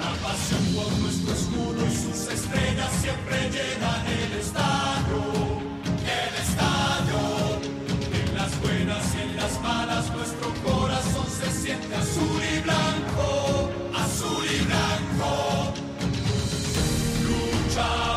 La pasión por nuestro escudo y sus estrellas siempre llenan el estadio, el estadio. En las buenas y en las malas nuestro corazón se siente azul y blanco, azul y blanco. Lucha.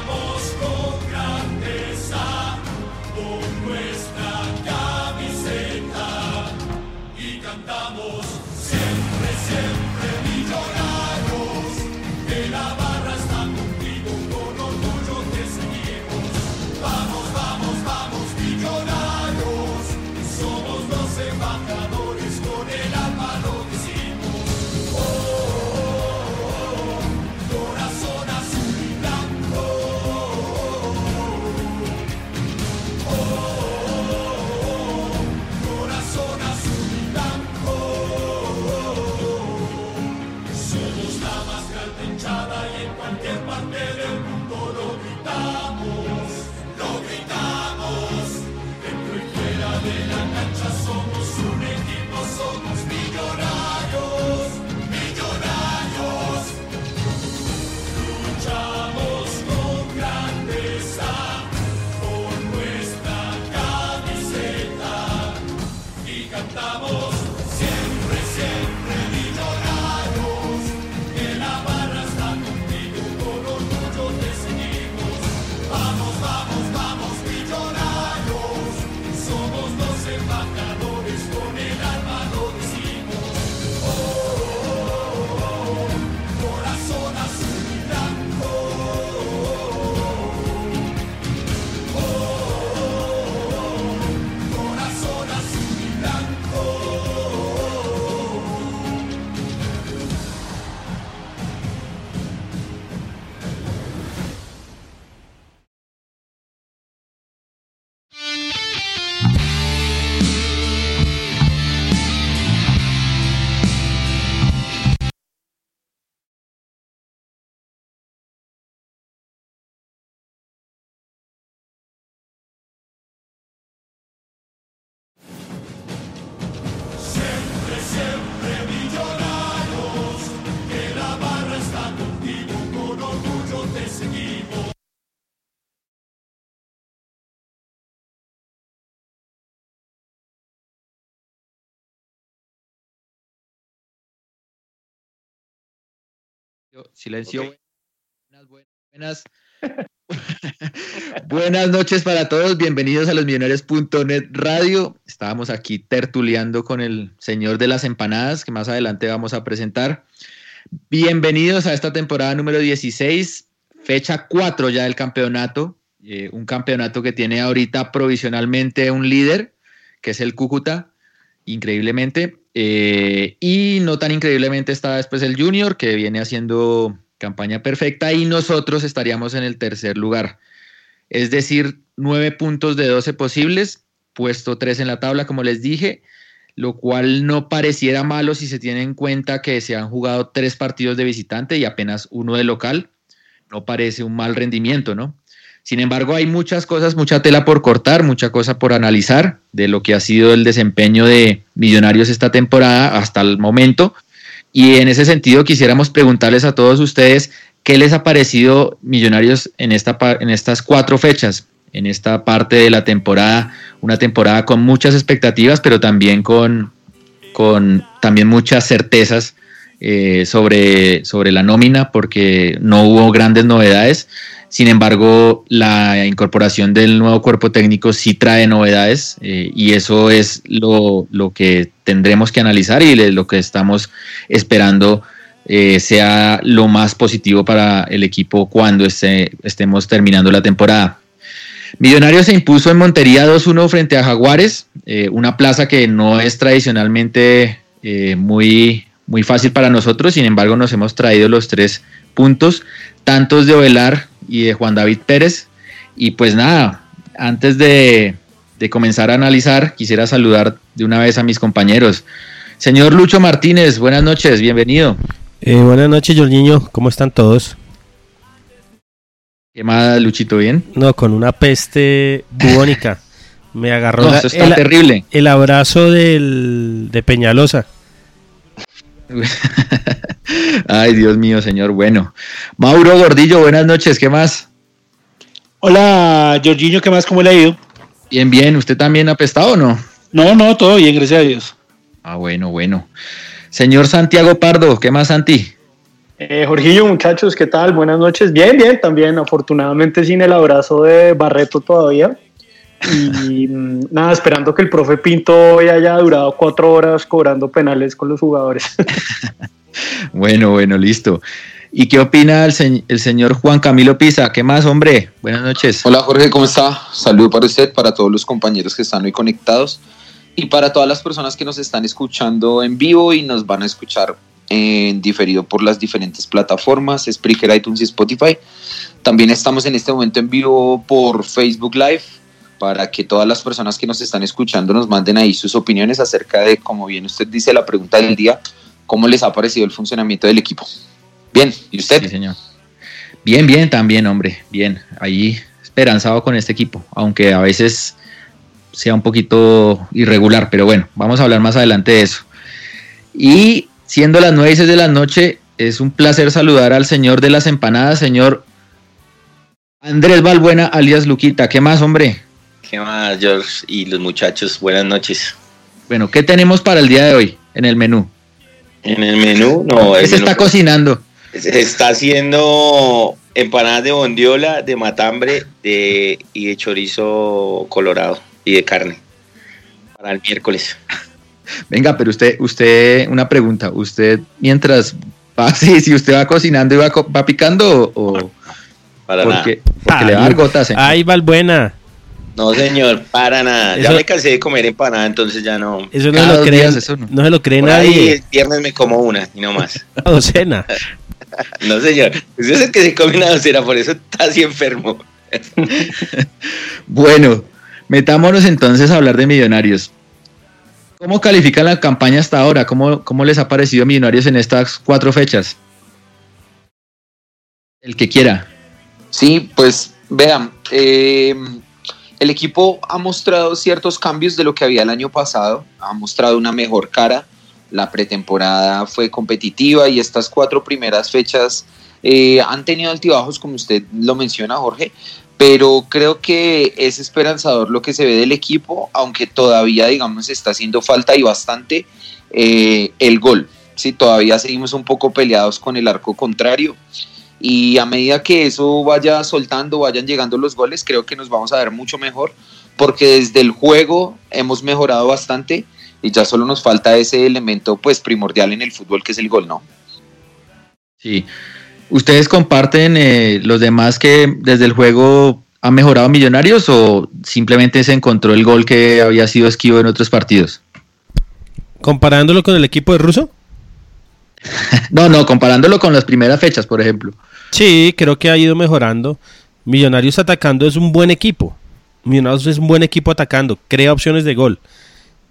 Silencio. Buenas, buenas, noches para todos. Bienvenidos a los millonarios.net radio. Estábamos aquí tertuleando con el señor de las empanadas, que más adelante vamos a presentar. Bienvenidos a esta temporada número 16, fecha 4 ya del campeonato. Eh, un campeonato que tiene ahorita provisionalmente un líder, que es el Cúcuta, increíblemente. Eh, y no tan increíblemente está después el Junior, que viene haciendo campaña perfecta, y nosotros estaríamos en el tercer lugar. Es decir, nueve puntos de 12 posibles, puesto tres en la tabla, como les dije, lo cual no pareciera malo si se tiene en cuenta que se han jugado tres partidos de visitante y apenas uno de local. No parece un mal rendimiento, ¿no? Sin embargo, hay muchas cosas, mucha tela por cortar, mucha cosa por analizar de lo que ha sido el desempeño de Millonarios esta temporada hasta el momento. Y en ese sentido quisiéramos preguntarles a todos ustedes qué les ha parecido Millonarios en, esta, en estas cuatro fechas, en esta parte de la temporada, una temporada con muchas expectativas, pero también con, con también muchas certezas eh, sobre, sobre la nómina, porque no hubo grandes novedades. Sin embargo, la incorporación del nuevo cuerpo técnico sí trae novedades eh, y eso es lo, que tendremos que analizar y lo que estamos esperando eh, sea lo más positivo para el equipo cuando estemos terminando la temporada. Millonarios se impuso en Montería 2-1 frente a Jaguares, eh, una plaza que no es tradicionalmente muy, muy fácil para nosotros, sin embargo nos hemos traído los tres puntos, tantos de Ovelar y de Juan David Pérez. Y pues nada, antes de, comenzar a analizar, quisiera saludar de una vez a mis compañeros. Señor Lucho Martínez, buenas noches, bienvenido. Eh, buenas noches, Jorginho, ¿cómo están todos? ¿Qué más, Luchito, bien? No, con una peste bubónica. Me agarró el, terrible. el abrazo del, de Peñalosa. Ay, Dios mío, señor. Bueno, Mauro Gordillo, buenas noches. ¿Qué más? Hola, Jorginho, ¿qué más? ¿Cómo le ha ido? Bien, bien. ¿Usted también ha apestado o no? No, no, todo bien, gracias a Dios. Ah, bueno, bueno. Señor Santiago Pardo, ¿qué más, Santi? Eh, Jorginho, muchachos, ¿qué tal? Buenas noches. Bien, bien, también. Afortunadamente sin el abrazo de Barreto todavía. Y mm, nada, esperando que el profe Pinto hoy haya durado cuatro horas cobrando penales con los jugadores. bueno, bueno, listo. ¿Y qué opina el, el, señor Juan Camilo Pisa? ¿Qué más, hombre? Buenas noches. Hola, Jorge, ¿cómo está? Saludo para usted, para todos los compañeros que están hoy conectados y para todas las personas que nos están escuchando en vivo y nos van a escuchar en diferido por las diferentes plataformas, Spreaker, iTunes y Spotify. También estamos en este momento en vivo por Facebook Live para que todas las personas que nos están escuchando nos manden ahí sus opiniones acerca de, como bien usted dice, la pregunta del día, ¿cómo les ha parecido el funcionamiento del equipo? Bien, ¿y usted? Sí, señor. Bien, bien, también, hombre, bien. Ahí esperanzado con este equipo, aunque a veces sea un poquito irregular, pero bueno, vamos a hablar más adelante de eso. Y siendo las nueve y seis de la noche, es un placer saludar al señor de las empanadas, señor Andrés Balbuena, alias Luquita. ¿Qué más, hombre? ¿Qué más, George y los muchachos? Buenas noches. Bueno, ¿qué tenemos para el día de hoy en el menú? En el menú, no. ¿Qué se está cocinando? Se está haciendo empanadas de bondiola, de matambre de, y de chorizo colorado y de carne para el miércoles. Venga, pero usted, usted, una pregunta, usted mientras va, sí, si usted va cocinando y va, va picando o... Para porque, nada. Porque le va a dar gotas. ¿eh? Ahí va el buena. No, señor, para nada. ya me cansé de comer empanada, entonces ya no. Eso no, se lo, cree, no. se lo cree nadie. el viernes me como una y no más. Una docena. no, señor. Usted es el que se come una docena, por eso está así enfermo. bueno, metámonos entonces a hablar de Millonarios. ¿Cómo califican la campaña hasta ahora? ¿Cómo, cómo les ha parecido Millonarios en estas cuatro fechas? El que quiera. Sí, pues vean, eh, el equipo ha mostrado ciertos cambios de lo que había el año pasado, ha mostrado una mejor cara, la pretemporada fue competitiva y estas cuatro primeras fechas eh, han tenido altibajos, como usted lo menciona, Jorge, pero creo que es esperanzador lo que se ve del equipo, aunque todavía, digamos, está haciendo falta y bastante eh, el gol. Sí, todavía seguimos un poco peleados con el arco contrario y a medida que eso vaya soltando, vayan llegando los goles, creo que nos vamos a ver mucho mejor, porque desde el juego hemos mejorado bastante y ya solo nos falta ese elemento pues primordial en el fútbol que es el gol, ¿no? Sí. ¿Ustedes comparten eh, los demás que desde el juego han mejorado Millonarios o simplemente se encontró el gol que había sido esquivo en otros partidos? ¿Comparándolo con el equipo de Russo? no, no, comparándolo con las primeras fechas, por ejemplo. Sí, creo que ha ido mejorando. Millonarios atacando es un buen equipo. Millonarios es un buen equipo atacando, crea opciones de gol.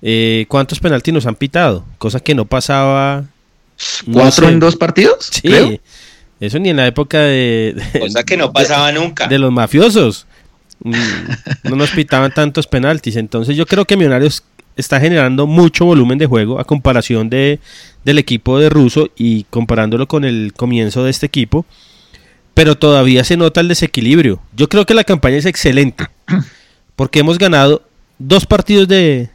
Eh, ¿Cuántos penaltis nos han pitado? Cosa que no pasaba. ¿Cuatro en dos partidos? Sí. Eso ni en la época de... de Cosa que no pasaba nunca. de los mafiosos. Mm, No nos pitaban tantos penaltis. Entonces yo creo que Millonarios está generando mucho volumen de juego a comparación de, del equipo de Russo y comparándolo con el comienzo de este equipo. Pero todavía se nota el desequilibrio. Yo creo que la campaña es excelente. Porque hemos ganado dos partidos de...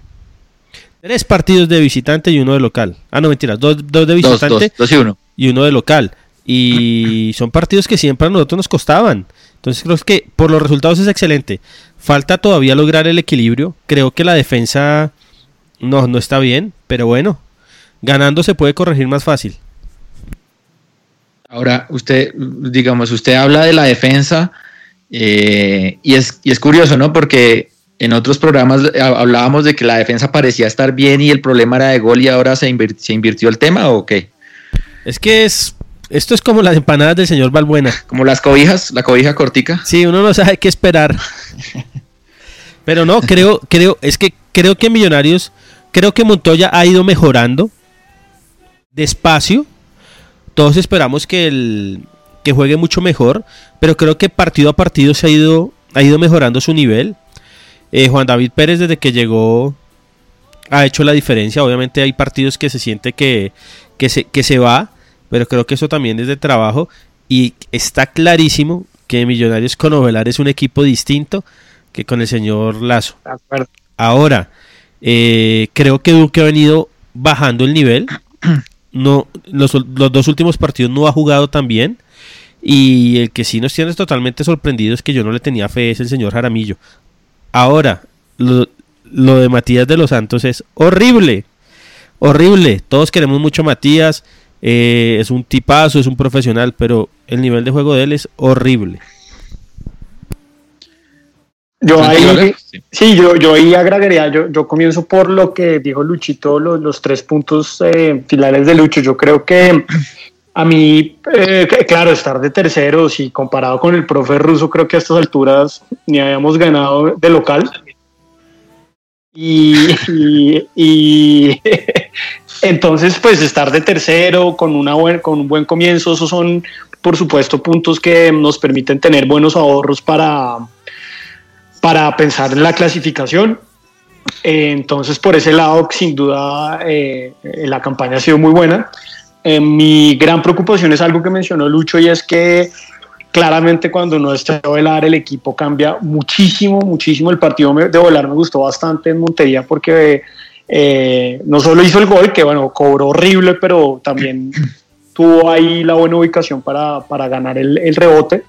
Tres partidos de visitante y uno de local. Ah, no, mentiras. Dos, dos de Dos, visitante dos, dos y uno. y uno de local. Y son partidos que siempre a nosotros nos costaban. Entonces creo que por los resultados es excelente. Falta todavía lograr el equilibrio. Creo que la defensa no, no está bien, pero bueno, ganando se puede corregir más fácil. Ahora, usted, digamos, usted habla de la defensa eh, y, es, y es curioso, ¿no? Porque en otros programas hablábamos de que la defensa parecía estar bien y el problema era de gol y ahora se, invir- se invirtió el tema o qué? Es que es esto es como las empanadas del señor Balbuena. Como las cobijas, la cobija cortica. Sí, uno no sabe qué esperar. Pero no, creo, creo, es que creo que Millonarios, creo que Montoya ha ido mejorando despacio. Todos esperamos que el que juegue mucho mejor, pero creo que partido a partido se ha ido ha ido mejorando su nivel. Eh, Juan David Pérez desde que llegó ha hecho la diferencia. Obviamente hay partidos que se siente que, que, se, que se va, pero creo que eso también es de trabajo. Y está clarísimo que Millonarios con Ovelar es un equipo distinto que con el señor Lazo. Ahora, eh, creo que Duque ha venido bajando el nivel. No, los, los dos últimos partidos no ha jugado tan bien. Y el que sí nos tiene totalmente sorprendidos que yo no le tenía fe es el señor Jaramillo. Ahora, lo, lo de Matías de los Santos es horrible. Horrible. Todos queremos mucho a Matías. eh, es un tipazo, es un profesional, pero el nivel de juego de él es horrible. Yo ahí, sí. sí, yo, yo ahí agregaría, yo, yo comienzo por lo que dijo Luchito, los, los tres puntos eh, finales de Lucho. Yo creo que a mí, eh, claro, estar de terceros y comparado con el profe ruso, creo que a estas alturas ni habíamos ganado de local. Y, y- y entonces, pues estar de tercero con, una buen, con un buen comienzo, esos son, por supuesto, puntos que nos permiten tener buenos ahorros para, para pensar en la clasificación. Eh, entonces, por ese lado, sin duda, eh, la campaña ha sido muy buena. Eh, mi gran preocupación es algo que mencionó Lucho y es que claramente cuando no está Velar el equipo cambia muchísimo, muchísimo. El partido de Volar me gustó bastante en Montería porque eh, no solo hizo el gol, que bueno, cobró horrible, pero también tuvo ahí la buena ubicación para, para ganar el rebote.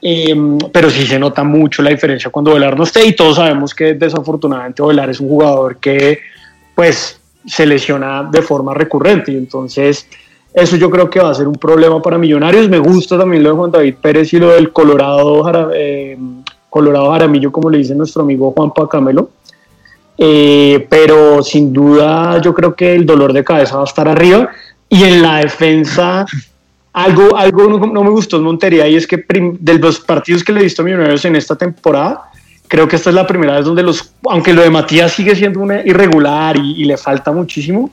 Eh, pero sí se nota mucho la diferencia cuando Velar no esté y todos sabemos que desafortunadamente Velar es un jugador que pues se lesiona de forma recurrente y entonces eso yo creo que va a ser un problema para Millonarios. Me gusta también lo de Juan David Pérez y lo del Colorado, eh, Colorado Jaramillo, como le dice nuestro amigo Juan Pacamelo. Eh, pero sin duda yo creo que el dolor de cabeza va a estar arriba y en la defensa algo, algo no, me gustó en Montería y es que de los partidos que le he visto a Millonarios en esta temporada, creo que esta es la primera vez donde los, aunque lo de Matías sigue siendo una irregular y, y le falta muchísimo,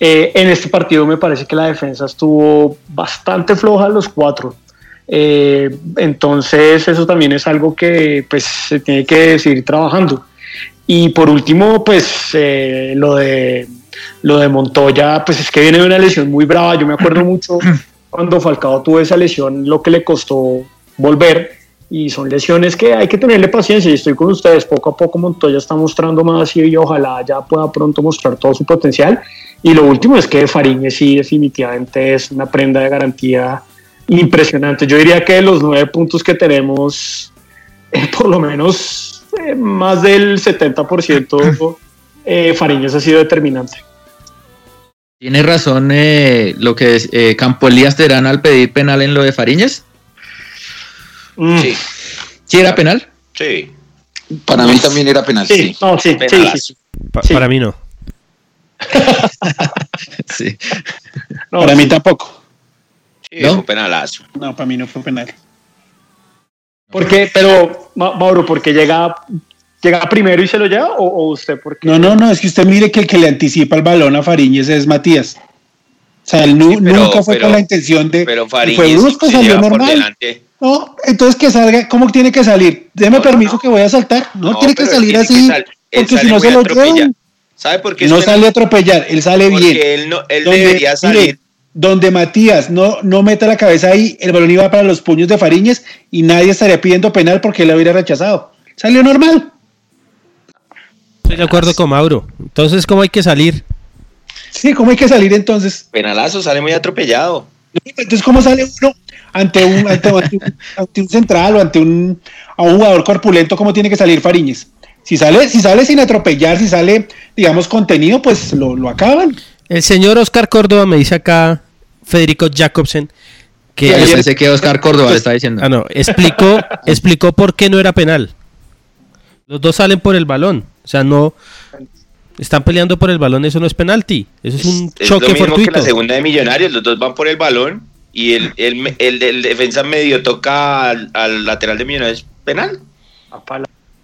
eh, en este partido me parece que la defensa estuvo bastante floja los cuatro. Eh, entonces eso también es algo que pues se tiene que seguir trabajando. Y por último, pues eh, lo de lo de Montoya, pues es que viene de una lesión muy brava. Yo me acuerdo mucho cuando Falcao tuvo esa lesión, lo que le costó volver. Y son lesiones que hay que tenerle paciencia. Y estoy con ustedes. Poco a poco Montoya está mostrando más y ojalá ya pueda pronto mostrar todo su potencial. Y lo último es que Fariñez sí definitivamente es una prenda de garantía impresionante. Yo diría que de los nueve puntos que tenemos, eh, por lo menos eh, más del 70% eh, Fariñez ha sido determinante. Tiene razón eh, lo que es, eh, Campo Elías Terán al pedir penal en lo de Fariñez. Mm, Sí, ¿Sí era penal? sí. Para mí también era penal, Sí, sí. no, sí, sí, Penalazo. sí, sí. Pa- Sí. Para mí no. Sí. No, Para sí. mí tampoco. Sí, ¿No? fue penalazo. No, para mí no fue penal. ¿Por qué? Pero, Ma- Mauro, ¿porque llega, llega primero y se lo lleva? ¿O, o usted por qué? No, no, no, es que usted mire que el que le anticipa el balón a Fariñez es Matías. sea, él nu- Sí, pero- nunca fue pero- con la intención de. Pero fue Fariñez brusco, se salió normal. No, entonces que salga, ¿cómo tiene que salir? Deme No, permiso no. que voy a saltar. No, tiene que salir tiene que así, sal- porque si no se lo llevan. ¿Sabe por qué No sale a atropellar, él sale Porque bien. él, no, él Donde- debería mire, salir. donde Matías no, no meta la cabeza ahí, el balón iba para los puños de Fariñez y nadie estaría pidiendo penal porque él lo hubiera rechazado. Salió normal. Estoy de acuerdo con Mauro. Entonces, ¿cómo hay que salir? Sí, ¿cómo hay que salir entonces? Penalazo, sale muy atropellado. Entonces, ¿cómo sale uno ante un, ante, ante un, ante un central o ante un, a un jugador corpulento? ¿Cómo tiene que salir Fariñez? Si sale, si sale sin atropellar, si sale, digamos, contenido, pues lo, lo acaban. El señor Oscar Córdoba me dice acá, Federico Jacobsen, que Yo pensé que Oscar Córdoba le está diciendo. ah, no, explicó, explicó por qué no era penal. Los dos salen por el balón. O sea, no están peleando por el balón, eso no es penalti. Eso es un Es choque lo mismo que fortuito. la segunda de Millonarios, los dos van por el balón y el, el, el, el defensa medio toca al, al lateral de Millonarios penal.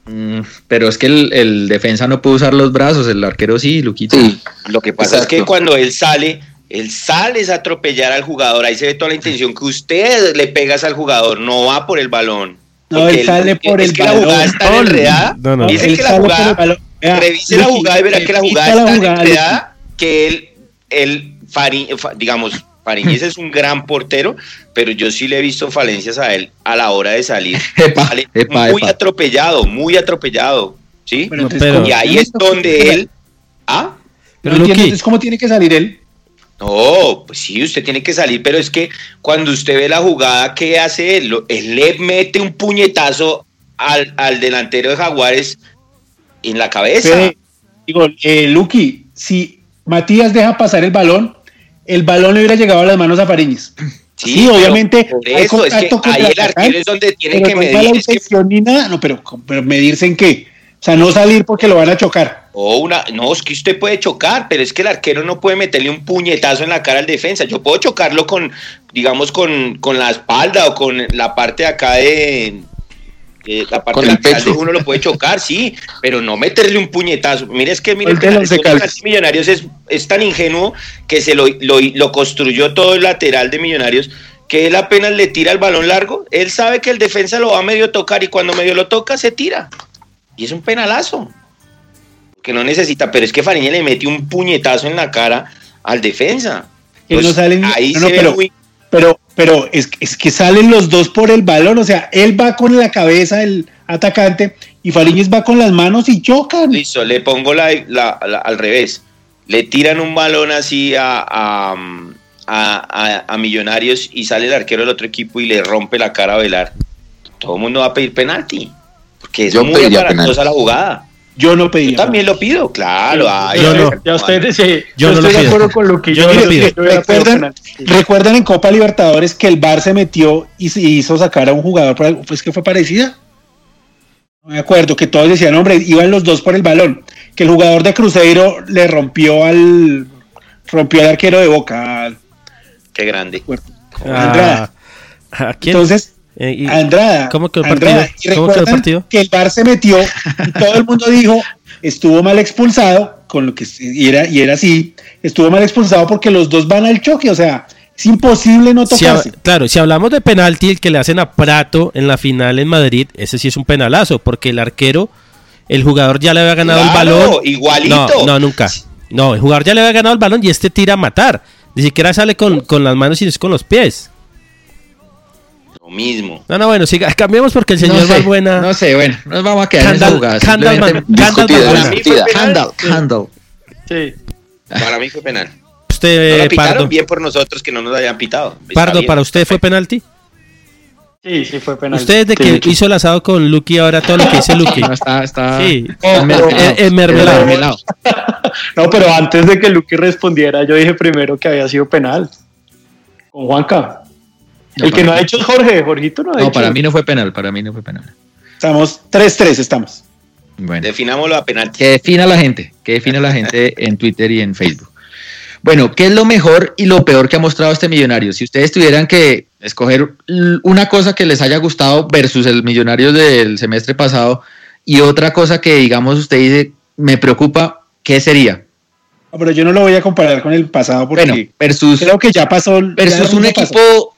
Mm, pero es que el, el defensa no pudo usar los brazos, el arquero sí, Luquito. Sí, Lo que pasa Exacto. es que cuando él sale, él sale es a atropellar al jugador. Ahí se ve toda la intención que usted le pegas al jugador, no va por el balón. No, él sale por es el que la jugada balón. No, no. Dice que la jugada, revise la jugada y verá que la jugada la está jugada, enredada, que él, él digamos, Fariñez es un gran portero, pero yo sí le he visto falencias a él a la hora de salir. Epa, Sale epa, muy epa. atropellado, muy atropellado, ¿sí? Pero Pero- ¿cómo y ahí es donde él... ¿Ah? Pero, no Luqui, entonces, ¿cómo tiene que salir él? No, pues sí, usted tiene que salir, pero es que cuando usted ve la jugada, ¿qué hace él? Él le mete un puñetazo al, al delantero de Jaguares en la cabeza. Fede, digo, eh, Luqui, si Matías deja pasar el balón, el balón le hubiera llegado a las manos a Fariñez. Sí, obviamente Por eso, es que ahí el arquero es donde tiene que no medir. mala Es que, intención ni nada, no, pero, pero medirse en qué? O sea, no salir porque lo van a chocar. O una, no, es que usted puede chocar, pero es que el arquero no puede meterle un puñetazo en la cara al defensa. Yo puedo chocarlo con, digamos, con, con la espalda o con la parte de acá de. de la parte Con el lateral de pecho. uno lo puede chocar, sí, pero no meterle un puñetazo. Mire, es que mire, El que los de. Millonarios es, es tan ingenuo que se lo, lo, lo construyó todo el lateral de Millonarios que él apenas le tira el balón largo, él sabe que el defensa lo va a medio tocar y cuando medio lo toca se tira. Y es un penalazo. Que no necesita, pero es que Fariña le mete un puñetazo en la cara al defensa. Que no Pues, salen- ahí no, se no, ve pero- muy- Pero, pero es, es que salen los dos por el balón, o sea, él va con la cabeza el atacante y Fariñez va con las manos y chocan. Listo, le pongo la, la- la- al revés. Le tiran un balón así a, a, a- a- a Millonarios y sale el arquero del otro equipo y le rompe la cara a Velar. Todo el mundo va a pedir penalti. Porque es Yo muy aparatosa penalti. la jugada. Yo no Yo pedí. también lo pido, claro. ay, Yo no. Ya ustedes, sí, Yo no estoy lo de pido. acuerdo con Luqui. Yo no lo pido. ¿Recuerdan, penalti, sí. ¿Recuerdan en Copa Libertadores que el Bar se metió y se hizo sacar a un jugador? por- Pues que fue parecida. No me acuerdo, que todos decían, hombre, iban los dos por el balón. Que el jugador de Cruzeiro le rompió al rompió al arquero de Boca. Qué grande. Andrada. Ah, ¿a quién? Entonces, Eh, y- Andrada. ¿Cómo quedó el Andrada. partido? Y ¿Cómo quedó el recuerdan partido? Que el Bar se metió y todo el mundo dijo, estuvo mal expulsado, con lo que y era, y era así, estuvo mal expulsado porque los dos van al choque, o sea, es imposible no Si ha- tocarse. claro, si hablamos de penalti, el que le hacen a Prato en la final en Madrid, ese sí es un penalazo, porque el arquero, el jugador ya le había ganado Claro, el balón. igualito. No, no, nunca. No, el jugador ya le había ganado el balón y este tira a matar. Ni siquiera sale con, con las manos y es con los pies. Lo mismo. No, no, bueno, siga, cambiemos porque el señor no sé, Balbuena. no sé, bueno, nos vamos a quedar en esa jugada. Man- Candal discutida. Sí. Para mí fue penal. No Usted, lo pitaron Pardo, bien por nosotros que no nos hayan pitado. Pardo. ¿para usted fue penalti? Sí, sí fue penalti. Usted desde que Sí. hizo el asado con Lucky, ahora todo lo que dice Lucky. No, está, está, Sí. está mermelado. Eh, eh, mermelado. Mermelado. No, pero antes de que Luqui respondiera, yo dije primero que había sido penal. Con Juanca. No, el que no ha hecho es Jorge. Jorgito no ha No, hecho. para mí no fue penal, para mí no fue penal. Estamos 3-3, estamos. Bueno. Definámoslo a penalti. Que defina la gente, que defina la gente en Twitter y en Facebook. Bueno, ¿qué es lo mejor y lo peor que ha mostrado este millonario? Si ustedes tuvieran que escoger una cosa que les haya gustado versus el millonario del semestre pasado y otra cosa que digamos usted dice, me preocupa, ¿qué sería? Pero yo no lo voy a comparar con el pasado porque Bueno, versus, creo que ya pasó. versus ya un pasó.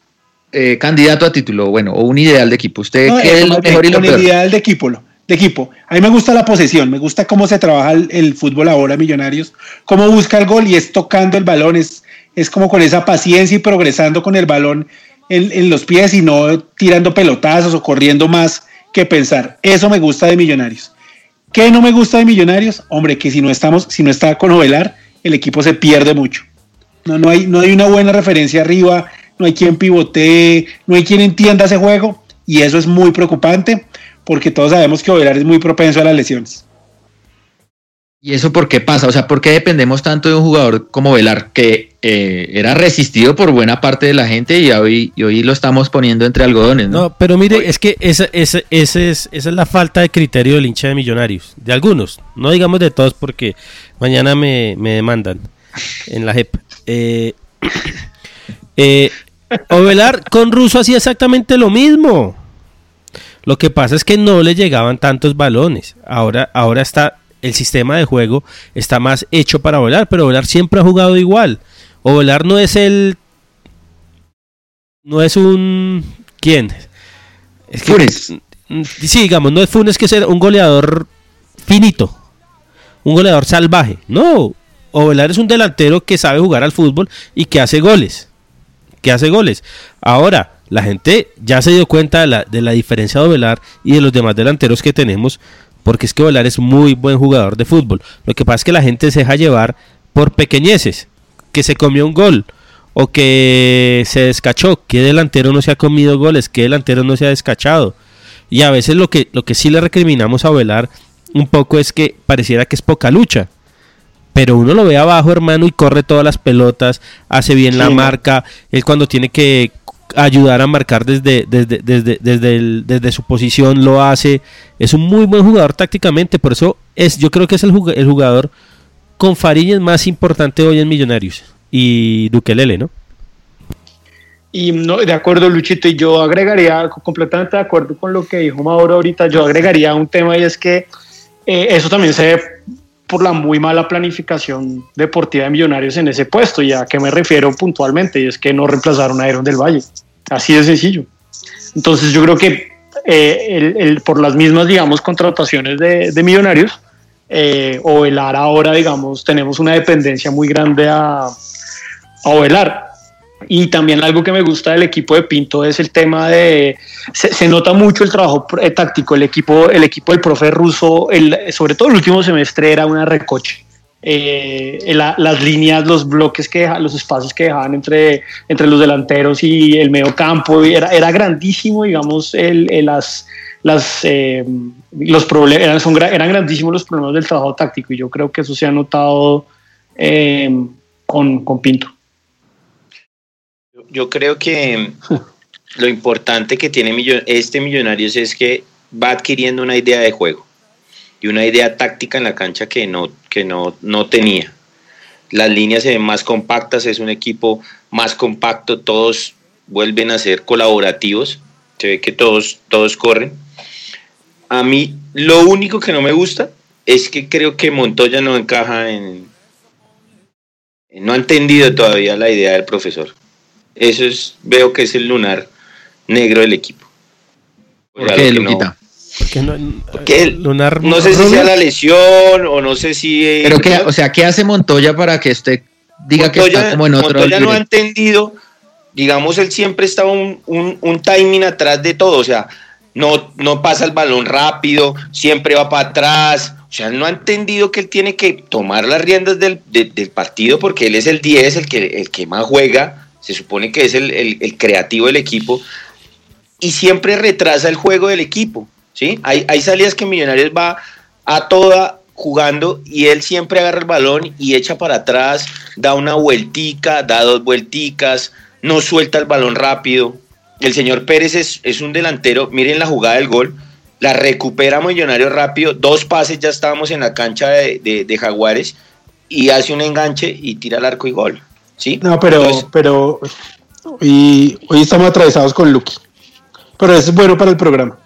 Eh, candidato a título, bueno, o un ideal de equipo. ¿Usted No, qué eso es lo mejor y lo peor? ideal de equipo, de equipo. A mí me gusta la posesión, me gusta cómo se trabaja el, el fútbol ahora, Millonarios, cómo busca el gol y es tocando el balón, es, es como con esa paciencia y progresando con el balón en, en los pies y no tirando pelotazos o corriendo más que pensar. Eso me gusta de Millonarios. ¿Qué no me gusta de Millonarios? Hombre, que si no estamos, si no está con Ovelar, el equipo se pierde mucho. No, no, hay, no hay una buena referencia arriba, no hay quien pivotee, no hay quien entienda ese juego y eso es muy preocupante porque todos sabemos que Ovelar es muy propenso a las lesiones. ¿Y eso por qué pasa? O sea, ¿por qué dependemos tanto de un jugador como Velar, que eh, era resistido por buena parte de la gente y hoy, y hoy lo estamos poniendo entre algodones? ¿no? No, pero mire, es que esa, esa, ese es, esa es la falta de criterio del hincha de millonarios. De algunos, no digamos de todos porque mañana me, me demandan en la JEP. Eh, eh, Ovelar con Russo hacía exactamente lo mismo. Lo que pasa es que no le llegaban tantos balones. Ahora, ahora está el sistema de juego está más hecho para volar, pero volar siempre ha jugado igual. O volar no es el no es un ¿quién? Es que- Funes. Mm, Sí, digamos, no es Funes que ser un goleador finito, un goleador salvaje. No, Ovelar es un delantero que sabe jugar al fútbol y que hace goles. Que hace goles. Ahora, la gente ya se dio cuenta de la, de la diferencia de Ovelar y de los demás delanteros que tenemos, porque es que Ovelar es muy buen jugador de fútbol. Lo que pasa es que la gente se deja llevar por pequeñeces, que se comió un gol o que se descachó. ¿Qué delantero no se ha comido goles? ¿Qué delantero no se ha descachado? Y a veces lo que, lo que sí le recriminamos a Velar un poco es que pareciera que es poca lucha. Pero uno lo ve abajo, hermano, y corre todas las pelotas, hace bien la marca. Él cuando tiene que ayudar a marcar desde, desde, desde, desde, el- desde su posición lo hace. Es un muy buen jugador tácticamente. Por eso es, yo creo que es el jug- el jugador con Fariñas más importante hoy en Millonarios. Y Duquelele, ¿no? Y no, de acuerdo, Luchito, y yo agregaría, completamente de acuerdo con lo que dijo Mauro ahorita, yo agregaría un tema y es que eh, eso también se ve por la muy mala planificación deportiva de Millonarios en ese puesto. ¿Y a qué me refiero puntualmente? Y es que no reemplazaron a Aaron del Valle. Así de sencillo. Entonces yo creo que eh, el- el- por las mismas, digamos, contrataciones de, de Millonarios, eh, Ovelar ahora, digamos, tenemos una dependencia muy grande a, a Ovelar. Y también algo que me gusta del equipo de Pinto es el tema de se, nota mucho el trabajo eh, táctico. El equipo, el equipo del profe ruso, el, sobre todo el último semestre era una recoche. Eh, la- las líneas, los bloques que deja- los espacios que dejaban entre, entre los delanteros y el medio campo, era, era grandísimo, digamos, el, el- las, eh, los problemas, eran, eran grandísimos los problemas del trabajo táctico y yo creo que eso se ha notado eh, con, con Pinto. Yo creo que lo importante que tiene este Millonarios es que va adquiriendo una idea de juego y una idea táctica en la cancha que no, que no, no tenía. Las líneas se ven más compactas, es un equipo más compacto, todos vuelven a ser colaborativos, se ve que todos, todos corren. A mí lo único que no me gusta es que creo que Montoya no encaja en... No ha entendido todavía la idea del profesor. Eso es, veo que es el lunar negro del equipo. ¿Por qué, que no- Luquita? Porque no, Porque Lunar no sé si sea la lesión o no sé si... eh, Pero qué, o sea, ¿qué hace Montoya para que usted diga que está como en otro Montoya no ha entendido, digamos, él siempre está un, un, un timing atrás de todo, o sea, no, no pasa el balón rápido, siempre va para atrás, o sea, él no ha entendido que él tiene que tomar las riendas del, de- del partido porque él es el 10, el que, el que más juega, se supone que es el, el- creativo del equipo, y siempre retrasa el juego del equipo, ¿sí? Hay, hay salidas que Millonarios va a toda jugando y él siempre agarra el balón y echa para atrás, da una vueltica, da dos vuelticas, no suelta el balón rápido. El señor Pérez es, es un delantero, miren la jugada del gol, la recupera Millonarios rápido, dos pases ya estábamos en la cancha de, de- de Jaguares y hace un enganche y tira al arco y gol. ¿Sí? No, pero, Entonces, pero hoy, hoy estamos atravesados con Lucky. Pero eso es bueno para el programa.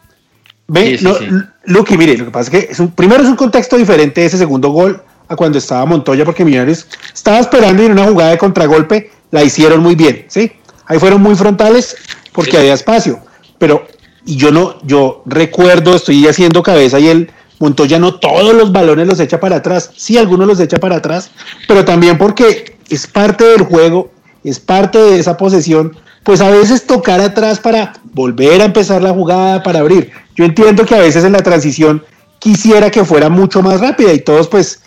Ve, Sí, no, sí. Lucky, mire, lo que pasa es que es un, primero es un contexto diferente ese segundo gol a cuando estaba Montoya, porque Millonarios estaba esperando y en una jugada de contragolpe la hicieron muy bien, ¿sí? Ahí fueron muy frontales porque había espacio, pero y yo no, yo recuerdo, estoy haciendo cabeza y el Montoya no todos los balones los echa para atrás, sí, algunos los echa para atrás, pero también porque es parte del juego, es parte de esa posesión, pues a veces tocar atrás para volver a empezar la jugada, para abrir. Yo entiendo que a veces en la transición quisiera que fuera mucho más rápida y todos pues,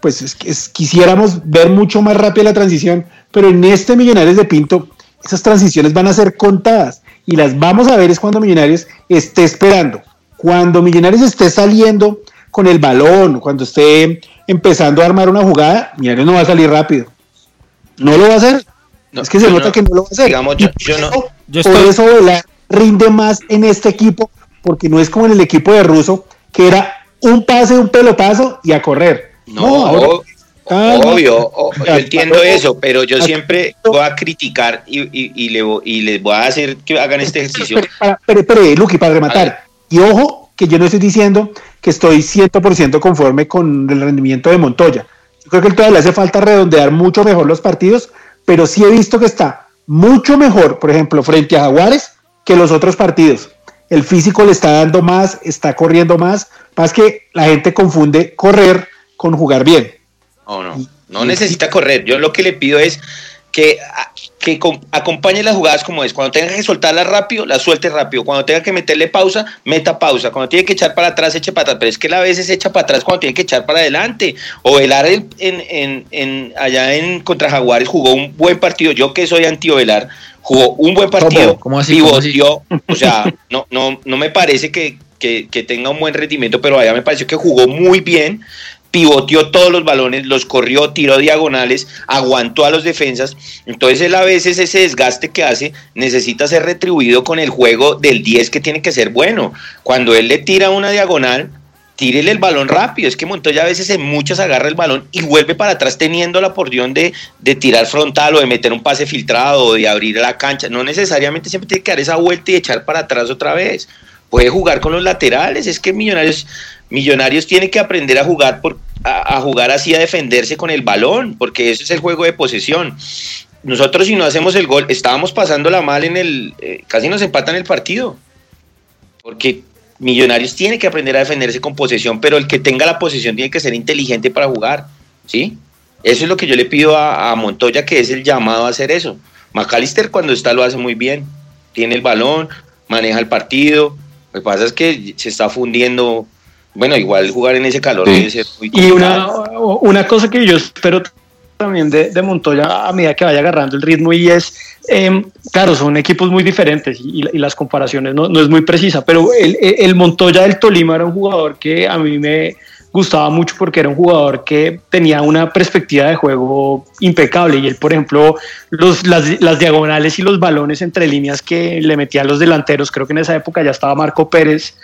pues es, es, quisiéramos ver mucho más rápida la transición, pero en este Millonarios de Pinto esas transiciones van a ser contadas y las vamos a ver es cuando Millonarios esté esperando, cuando Millonarios esté saliendo con el balón, cuando esté empezando a armar una jugada, Millonarios no va a salir rápido. No lo va a hacer. No, es que se nota no. que no lo va a hacer. Digamos, yo- no- eso- yo por eso Velar rinde más en este equipo, porque no es como en el equipo de Russo, que era un pase, un pelotazo y a correr. No, ahora- o- Ah, obvio, o- yo entiendo pero- eso, pero yo siempre voy a criticar y, y- y le y les voy a hacer que hagan este ejercicio. Espere, espere, Luqui, para rematar. Y ojo, que yo no estoy diciendo que estoy 100% conforme con el rendimiento de Montoya. Yo creo que él todavía le hace falta redondear mucho mejor los partidos, pero sí he visto que está mucho mejor, por ejemplo, frente a Jaguares que los otros partidos. El físico le está dando más, está corriendo más. Más que la gente confunde correr con jugar bien. No, no, no necesita correr. Yo lo que le pido es que, que com- acompañe las jugadas como es. Cuando tenga que soltarlas rápido, las suelte rápido. Cuando tenga que meterle pausa, meta pausa. Cuando tiene que echar para atrás, eche para atrás. Pero es que él a veces echa para atrás cuando tiene que echar para adelante. O Velar en, en, en- allá en contra Jaguares jugó un buen partido. Yo que soy anti Velar, jugó un buen partido. ¿Cómo? ¿Cómo así? ¿Cómo así? pivoteó. O sea, no, no, no me parece que, que- que tenga un buen rendimiento, pero allá me pareció que jugó muy bien pivoteó todos los balones, los corrió, tiró diagonales, aguantó a los defensas. Entonces él a veces ese desgaste que hace necesita ser retribuido con el juego del 10 que tiene que ser bueno. Cuando él le tira una diagonal, tírele el balón rápido. Es que Montoya a veces en muchas agarra el balón y vuelve para atrás teniendo la porción de, de tirar frontal o de meter un pase filtrado o de abrir la cancha. No necesariamente siempre tiene que dar esa vuelta y echar para atrás otra vez. Puede jugar con los laterales. Es que Millonarios, Millonarios tiene que aprender a jugar por, a, a jugar así a defenderse con el balón, porque ese es el juego de posesión. Nosotros si no hacemos el gol, estábamos pasándola mal en el, eh, casi nos empatan el partido. Porque Millonarios tiene que aprender a defenderse con posesión, pero el que tenga la posesión tiene que ser inteligente para jugar, ¿sí? Eso es lo que yo le pido a, a Montoya, que es el llamado a hacer eso. McAllister cuando está lo hace muy bien, tiene el balón, maneja el partido. Lo que pasa es que se está fundiendo. Bueno, igual jugar en ese calor Sí. debe ser muy Y una, una cosa que yo espero también de, de Montoya a medida que vaya agarrando el ritmo y es, eh, claro, son equipos muy diferentes y, y las comparaciones no, no es muy precisa, pero el- el Montoya del Tolima era un jugador que a mí me gustaba mucho porque era un jugador que tenía una perspectiva de juego impecable y él, por ejemplo, los, las, las diagonales y los balones entre líneas que le metía a los delanteros, creo que en esa época ya estaba Marco Pérez,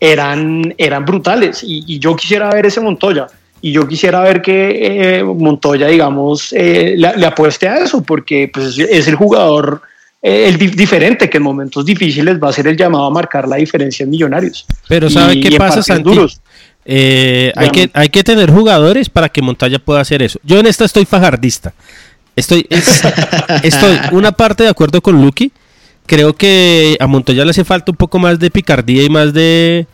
eran, eran brutales y, y yo quisiera ver ese Montoya y yo quisiera ver que eh, Montoya, digamos, eh, le, le apueste a eso porque pues, es, el jugador eh, el di- diferente que en momentos difíciles va a ser el llamado a marcar la diferencia en Millonarios. Pero ¿sabe Y- qué y pasa, Santi? duros. Eh, hay, que, hay que tener jugadores para que Montoya pueda hacer eso. Yo en esta estoy fajardista. Estoy, es- estoy una parte de acuerdo con Lucky. Creo que a Montoya le hace falta un poco más de picardía y más de,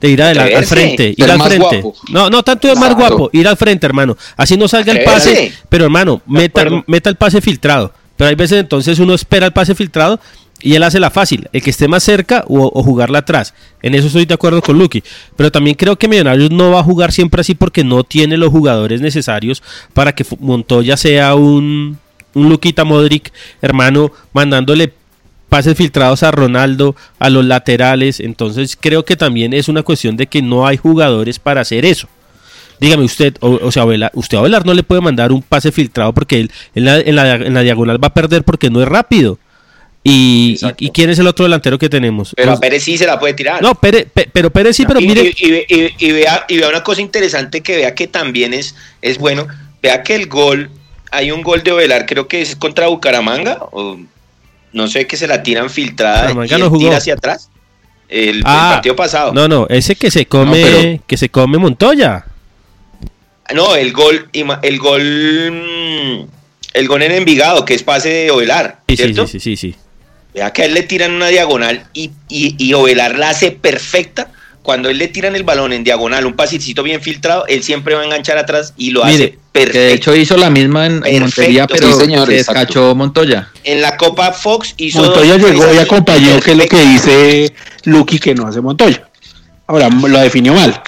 de ir adelante, al frente. Ir al más frente. guapo. No, no tanto de más Claro. guapo, ir al frente, hermano. Así no salga el pase, pero hermano, meta, meta el pase filtrado. Pero hay veces entonces uno espera el pase filtrado y él hace la fácil, el que esté más cerca o, jugarla atrás. En eso estoy de acuerdo con Lucky. Pero también creo que Millonarios no va a jugar siempre así porque no tiene los jugadores necesarios para que Montoya sea un, un Luquita Modric, hermano, mandándole pases filtrados a Ronaldo, a los laterales. Entonces creo que también es una cuestión de que no hay jugadores para hacer eso. Dígame usted, o, sea, usted a no le puede mandar un pase filtrado porque él en la diagonal va a perder porque no es rápido. Y, Exacto. y- y quién es el otro delantero que tenemos? Pero a Pérez sí se la puede tirar. no, Pérez- Pe- pero Pérez sí, pero y, mire, y- vea, y vea una cosa interesante que vea que también es, es bueno. Vea que el gol, hay un gol de Ovelar, creo que es contra Bucaramanga, o no sé, que se la tiran filtrada Bucaramanga y no jugó. tira hacia atrás. El, el Ah, partido pasado. no, no, ese que se come, No, pero- que se come Montoya. No, el gol, el gol, mm, el gol en Envigado, que es pase de Ovelar, sí, ¿cierto? sí, sí, sí, sí. Vea que a él le tiran una diagonal y, y, y Ovelar la hace perfecta. Cuando él le tiran el balón en diagonal, un pasicito bien filtrado, él siempre va a enganchar atrás y lo Mire, hace perfecto. Que de hecho hizo la misma en. Montería, pero Sí, señor, se descachó Montoya. en la Copa Fox hizo. Montoya dos llegó y acompañó, que es lo que dice Lucky que no hace Montoya. Ahora lo definió mal.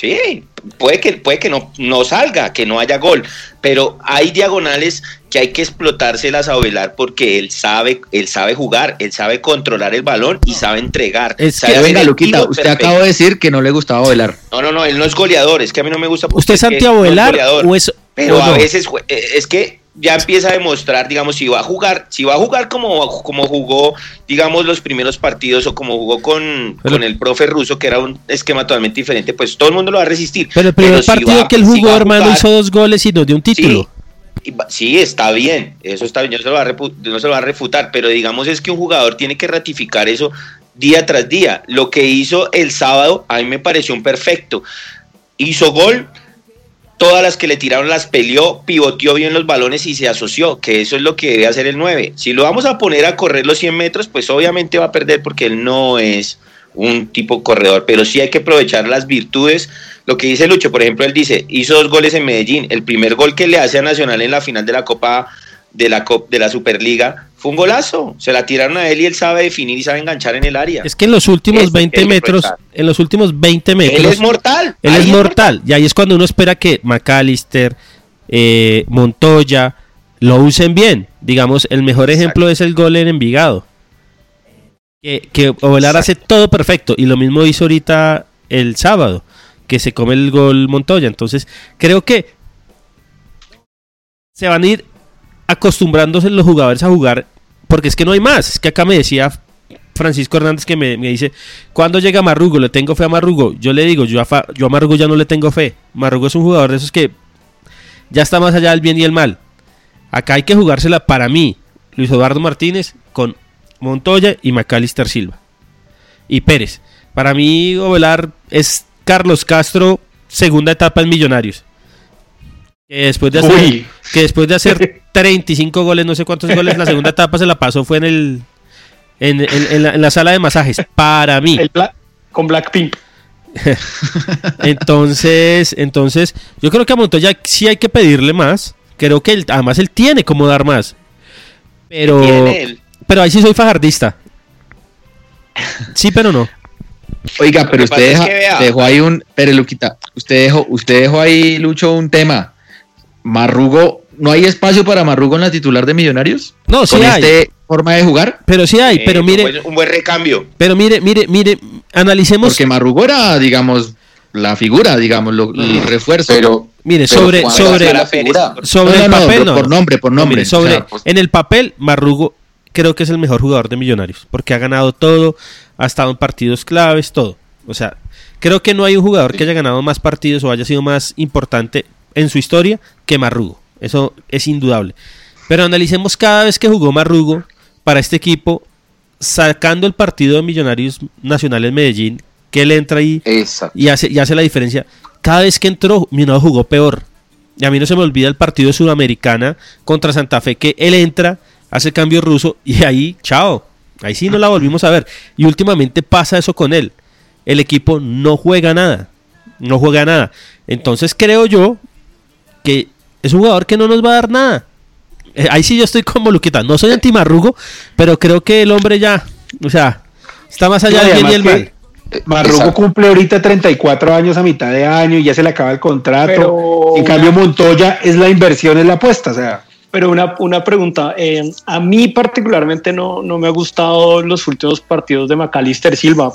Sí, puede que, puede que no, no salga, que no haya gol, pero hay diagonales que hay que explotárselas a Ovelar porque él sabe, él sabe jugar, él sabe controlar el balón y sabe entregar. Es sabe que, venga, Luquita, usted acaba de decir que no le gustaba velar. No, no, no, él no es goleador, es que a mí no me gusta. ¿Usted es que no anti-Abelar goleador. o es Pero a veces eh, es que ya empieza a demostrar, digamos, si va a jugar, si va a jugar como, como jugó, digamos, los primeros partidos o como jugó con, Pero- con el profe ruso, que era un esquema totalmente diferente, pues todo el mundo lo va a resistir. Pero el primer partido va- que él jugó, va hermano, jugar- hizo dos goles y nos dio un título. va- Sí, está bien, eso está bien, yo no se lo voy a, no se lo voy a refutar, pero digamos es que un jugador tiene que ratificar eso día tras día. Lo que hizo el sábado a mí me pareció un perfecto. Hizo gol, todas las que le tiraron las peleó, pivoteó bien los balones y se asoció, que eso es lo que debe hacer el 9. Si lo vamos a poner a correr los 100 metros, pues obviamente va a perder porque él no es un tipo corredor, pero sí hay que aprovechar las virtudes. Lo que dice Lucho, por ejemplo, él dice, hizo dos goles en Medellín. El primer gol que le hace a Nacional en la final de la Copa de la, de la Superliga fue un golazo. Se la tiraron a él y él sabe definir y sabe enganchar en el área. Es que en los últimos Eso 20 hay que metros, en los últimos 20 metros, él es mortal. Él es mortal. Y ahí es cuando uno espera que McAllister, eh, Montoya lo usen bien. Digamos, el mejor ejemplo es el gol en Envigado. Que, que Ovelar hace todo perfecto. Y lo mismo hizo ahorita el sábado, que se come el gol Montoya. Entonces, creo que se van a ir acostumbrándose los jugadores a jugar. Porque es que no hay más. Es que acá me decía Francisco Hernández que me, dice, ¿cuándo llega Marrugo? Le tengo fe a Marrugo. Yo le digo, yo a, yo Marrugo ya no le tengo fe. Marrugo es un jugador de esos que ya está más allá del bien y el mal. Acá hay que jugársela para mí, Luis Eduardo Martínez, con Montoya y Macalister Silva. Y Pérez. Para mí, Ovelar es Carlos Castro, segunda etapa en Millonarios. Que después de hacer, Uy. que después de hacer 35 goles, no sé cuántos goles, la segunda etapa se la pasó fue en el en, en- en la, en la sala de masajes. Para mí. El Bla- con Blackpink. Entonces, entonces, yo creo que a Montoya sí hay que pedirle más. Creo que él, además él tiene como dar más. Pero, pero ahí sí soy fajardista. Sí, pero no. Oiga, pero usted es deja- que dejó ahí un. Pero Luquita, usted dejó, usted dejó ahí, Lucho, un tema. Marrugo, ¿no hay espacio para Marrugo en la titular de Millonarios? No, sí ¿Con hay. esta forma de jugar? Pero sí hay, Eh, pero un mire, buen- un buen recambio. pero mire, mire, mire, analicemos. Porque Marrugo era, digamos, la figura, digamos, lo- el refuerzo. Pero, Mire, pero sobre, sobre, Gabriel la figura. sobre No, el no, papel, por- no, por no. nombre, por No, nombre. mire, sobre, O sea, pues- en el papel, Marrugo creo que es el mejor jugador de Millonarios, porque ha ganado todo, ha estado en partidos claves, todo. O sea, creo que no hay un jugador que haya ganado más partidos o haya sido más importante en su historia que Marrugo. Eso es indudable. Pero analicemos cada vez que jugó Marrugo para este equipo, sacando el partido de Millonarios Nacional en Medellín, que él entra ahí y hace, y hace la diferencia. Cada vez que entró, Millonarios jugó peor. Y a mí no se me olvida el partido de Sudamericana contra Santa Fe, que él entra, hace cambio ruso y ahí, chao. Ahí sí no la volvimos a ver. Y últimamente pasa eso con él. El equipo no juega nada. No juega nada. Entonces creo yo que es un jugador que no nos va a dar nada. Eh, Ahí sí yo estoy como Luquita. No soy antimarrugo, pero creo que el hombre ya, o sea, está más allá del bien y el mal. que Marrugo Exacto. cumple ahorita 34 años a mitad de año y ya se le acaba el contrato. Pero- En cambio, Montoya es la inversión, es la apuesta. O sea, Pero una, una pregunta, eh, a mí particularmente no, no me ha gustado los últimos partidos de Macalister Silva.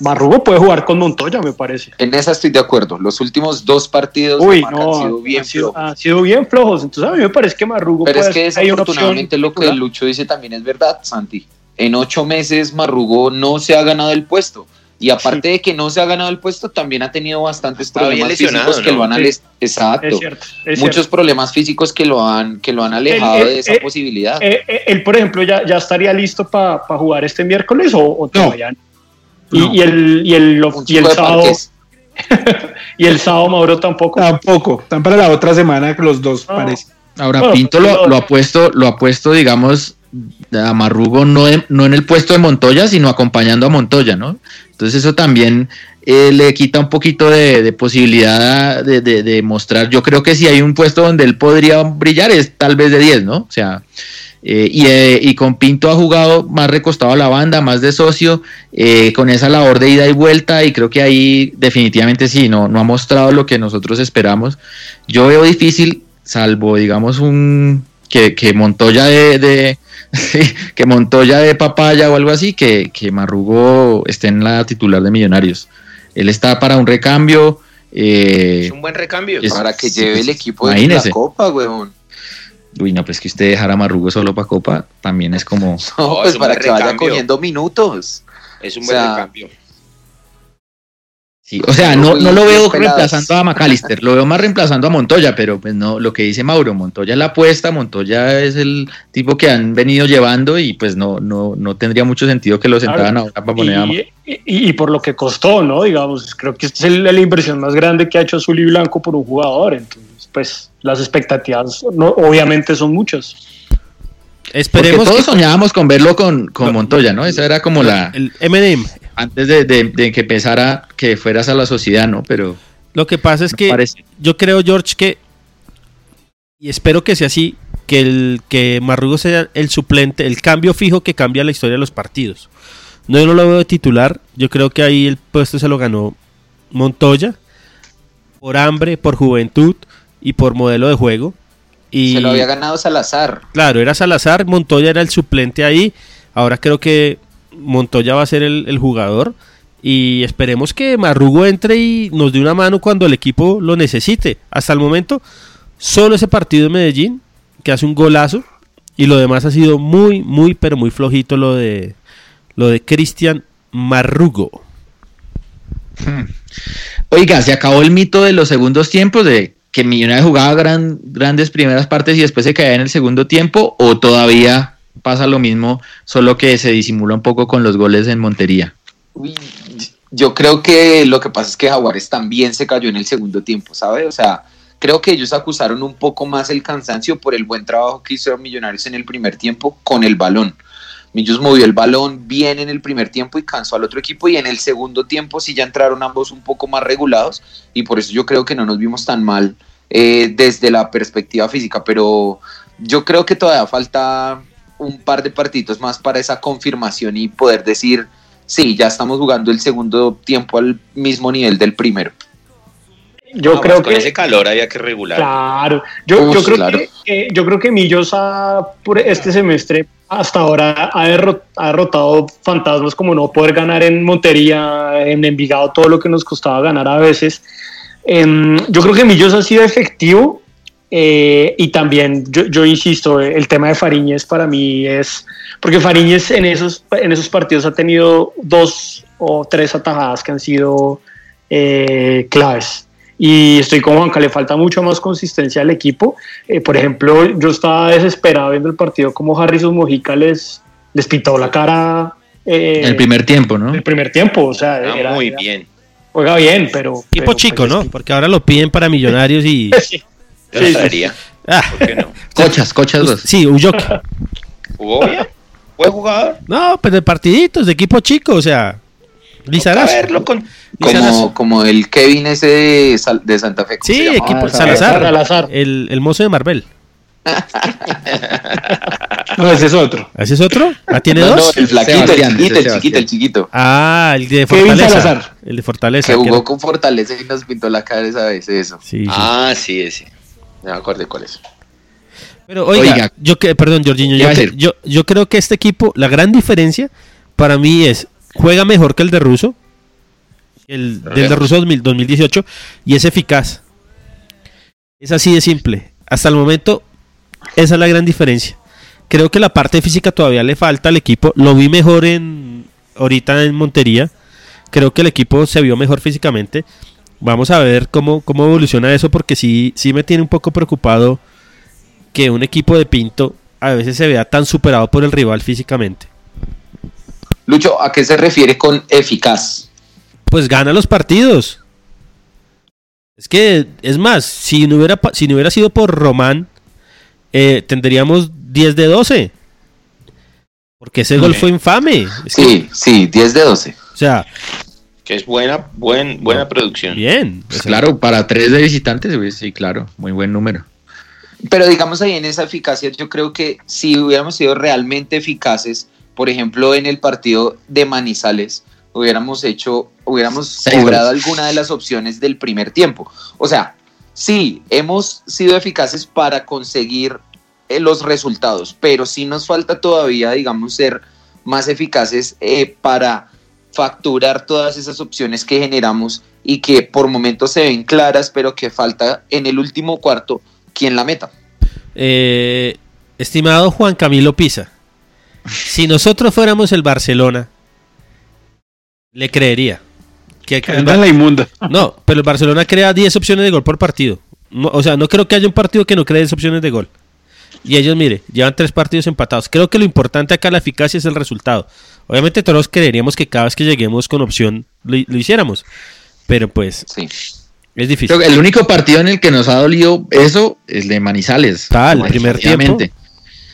Marrugo puede jugar con Montoya, me parece. En esa estoy de acuerdo. Los últimos dos partidos Uy, no, han sido bien han, sido, flojos. han sido bien flojos. Entonces a mí me parece que Marrugo Pero es que desafortunadamente lo que. Lucho dice también es verdad, Santi. En ocho meses Marrugo no se ha ganado el puesto. Y aparte de que no se ha ganado el puesto, también ha tenido bastantes problemas físicos que ¿no? lo han Sí. Exacto. Es cierto, es Muchos cierto. problemas físicos que lo han, que lo han alejado de esa posibilidad. Él, por ejemplo, ya, ya estaría listo para jugar este miércoles o, o todavía no? Y, No. y el, y el, y el sábado. y el sábado Mauro tampoco. Tampoco, están para la otra semana que los dos No. parece. Ahora, Bueno, Pinto lo, ha puesto, lo ha puesto, digamos, a Marrugo no en, no en el puesto de Montoya, sino acompañando a Montoya, ¿no? Entonces eso también eh, le quita un poquito de, de posibilidad de, de- de mostrar. Yo creo que si hay un puesto donde él podría brillar es tal vez de 10, ¿no? O sea, eh, y, eh, y con Pinto ha jugado más recostado a la banda, más de socio, eh, con esa labor de ida y vuelta, y creo que ahí definitivamente sí, no, no ha mostrado lo que nosotros esperamos. Yo veo difícil, salvo digamos un que, que Montoya de, de- que Montoya de papaya o algo así, que, que Marrugo esté en la titular de Millonarios. Él está para un recambio. eh, Es un buen recambio. es- Para que lleve pues, el equipo de la Copa, weón. Uy, no, pues que usted dejara a Marrugo solo para Copa también es como. No, pues es para que vaya cogiendo minutos. Es un O buen sea, recambio. Sí, o sea, no, no lo veo reemplazando a McAllister, lo veo más reemplazando a Montoya, pero pues no, lo que dice Mauro, Montoya es la apuesta, Montoya es el tipo que han venido llevando y pues no, no, no tendría mucho sentido que lo sentaran Claro. ahora para poner a Y, y- y por lo que costó, ¿no? Digamos, creo que esta es la inversión más grande que ha hecho Azul y Blanco por un jugador. Entonces, pues las expectativas no, obviamente son muchas. Porque Esperemos todos que soñábamos con verlo con, con No. Montoya, ¿no? Esa era como la... el M&M. Antes de, de- de que empezara, que fueras a la sociedad, ¿no? Pero Lo que pasa es que parece- yo creo, George, que y espero que sea así, que el que Marrugo sea el suplente, el cambio fijo que cambia la historia de los partidos. No, yo no lo veo de titular. Yo creo que ahí el puesto se lo ganó Montoya por hambre, por juventud y por modelo de juego. Y Se lo había ganado Salazar. Claro, era Salazar, Montoya era el suplente ahí. Ahora creo que Montoya va a ser el, el jugador. Y esperemos que Marrugo entre y nos dé una mano cuando el equipo lo necesite. Hasta el momento, solo ese partido de Medellín, que hace un golazo. Y lo demás ha sido muy, muy, pero muy flojito lo de lo de Cristian Marrugo. Oiga, se acabó el mito de los segundos tiempos, de que Millonarios jugaba gran- grandes primeras partes y después se caía en el segundo tiempo, o todavía pasa lo mismo, solo que se disimula un poco con los goles en Montería. Uy, yo creo que lo que pasa es que Jaguares también se cayó en el segundo tiempo, ¿sabe? O sea, creo que ellos acusaron un poco más el cansancio por el buen trabajo que hizo Millonarios en el primer tiempo con el balón. Millos movió el balón bien en el primer tiempo y cansó al otro equipo y en el segundo tiempo sí ya entraron ambos un poco más regulados y por eso yo creo que no nos vimos tan mal eh, desde la perspectiva física, pero yo creo que todavía falta un par de partidos más para esa confirmación y poder decir, sí, ya estamos jugando el segundo tiempo al mismo nivel del primero. Yo No, creo pues con que ese calor había que regular. Claro, yo, Uf, yo creo claro. que eh, yo creo que Millos ha, por este semestre hasta ahora ha, derro- ha derrotado fantasmas como no poder ganar en Montería, en Envigado, todo lo que nos costaba ganar a veces. Em, yo creo que Millos ha sido efectivo eh, y también yo, yo insisto, el tema de Fariñez para mí es porque Fariñez en esos en esos partidos ha tenido dos o tres atajadas que han sido eh, claves. Y estoy con Juanca, le falta mucho más consistencia al equipo. Eh, por ejemplo, yo estaba desesperado viendo el partido como Harrison Mojica les, les pintó la cara eh, En el primer tiempo, ¿no? el primer tiempo. O sea, Ah, era- muy era- bien. juega bien, pero. Equipo pero, chico, pues, ¿no? Porque ahora lo piden para millonarios y... Sí. Yo Sí, sí. Ah, ¿Por qué no? Cochas, cochas dos. sí, Ulloca. ¿Jugó bien? ¿Buen jugador? No, pues de partiditos, de equipo chico, o sea... A Lizarazo. verlo con... Como, como el Kevin ese de, Santa Fe. ¿cómo Sí, equipo Ah, Salazar, Salazar. El, el mozo de Marvel. No, ese es otro. ¿Ese es otro? ¿Ah, tiene No, no, dos? el flaquito, Sebastián, el chiquito, el chiquito, el chiquito. Ah, el de Kevin Fortaleza. Salazar. El de Fortaleza. Que jugó con Fortaleza y nos pintó la cara esa vez, eso. Sí, sí. Ah, sí, ese. No me acuerdo cuál es. Pero oiga, Oiga. yo que, perdón, Jorginho, ¿Qué yo, que- yo, yo creo que este equipo, la gran diferencia para mí es, juega mejor que el de Russo, el del de 2000 2018, y es eficaz. Es así de simple. Hasta el momento, esa es la gran diferencia. Creo que la parte física todavía le falta al equipo. Lo vi mejor en ahorita en Montería. Creo que el equipo se vio mejor físicamente. Vamos a ver cómo, cómo evoluciona eso, porque sí, sí me tiene un poco preocupado que un equipo de Pinto a veces se vea tan superado por el rival físicamente. Lucho, ¿a qué se refiere con eficaz? Pues gana los partidos. Es que, es más, si no hubiera, pa- si no hubiera sido por Román, eh, tendríamos 10 de 12. Porque ese gol fue infame. Es que, Sí, sí, 10 de 12. o sea, Que es buena, buen, buena producción. bien. Pues claro, para tres de visitantes, sí, claro, muy buen número. Pero digamos ahí en esa eficacia, yo creo que si hubiéramos sido realmente eficaces, por ejemplo, en el partido de Manizales, hubiéramos hecho, hubiéramos cobrado alguna de las opciones del primer tiempo. O sea, sí, hemos sido eficaces para conseguir eh, los resultados, pero sí nos falta todavía, digamos, ser más eficaces eh, para facturar todas esas opciones que generamos y que por momentos se ven claras, pero que falta en el último cuarto quien la meta. eh, estimado Juan Camilo Pisa, si nosotros fuéramos el Barcelona, le creería. Que, que Anda en la inmunda. no, pero el Barcelona crea 10 opciones de gol por partido. No, o sea, no creo que haya un partido que no cree 10 opciones de gol. Y ellos, mire, llevan tres partidos empatados. Creo que lo importante acá, la eficacia, es el resultado. Obviamente todos creeríamos que cada vez que lleguemos con opción lo, lo hiciéramos. Pero pues, Sí. es difícil. Creo que el único partido en el que nos ha dolido eso es el de Manizales. Tal, el primer Definitivamente.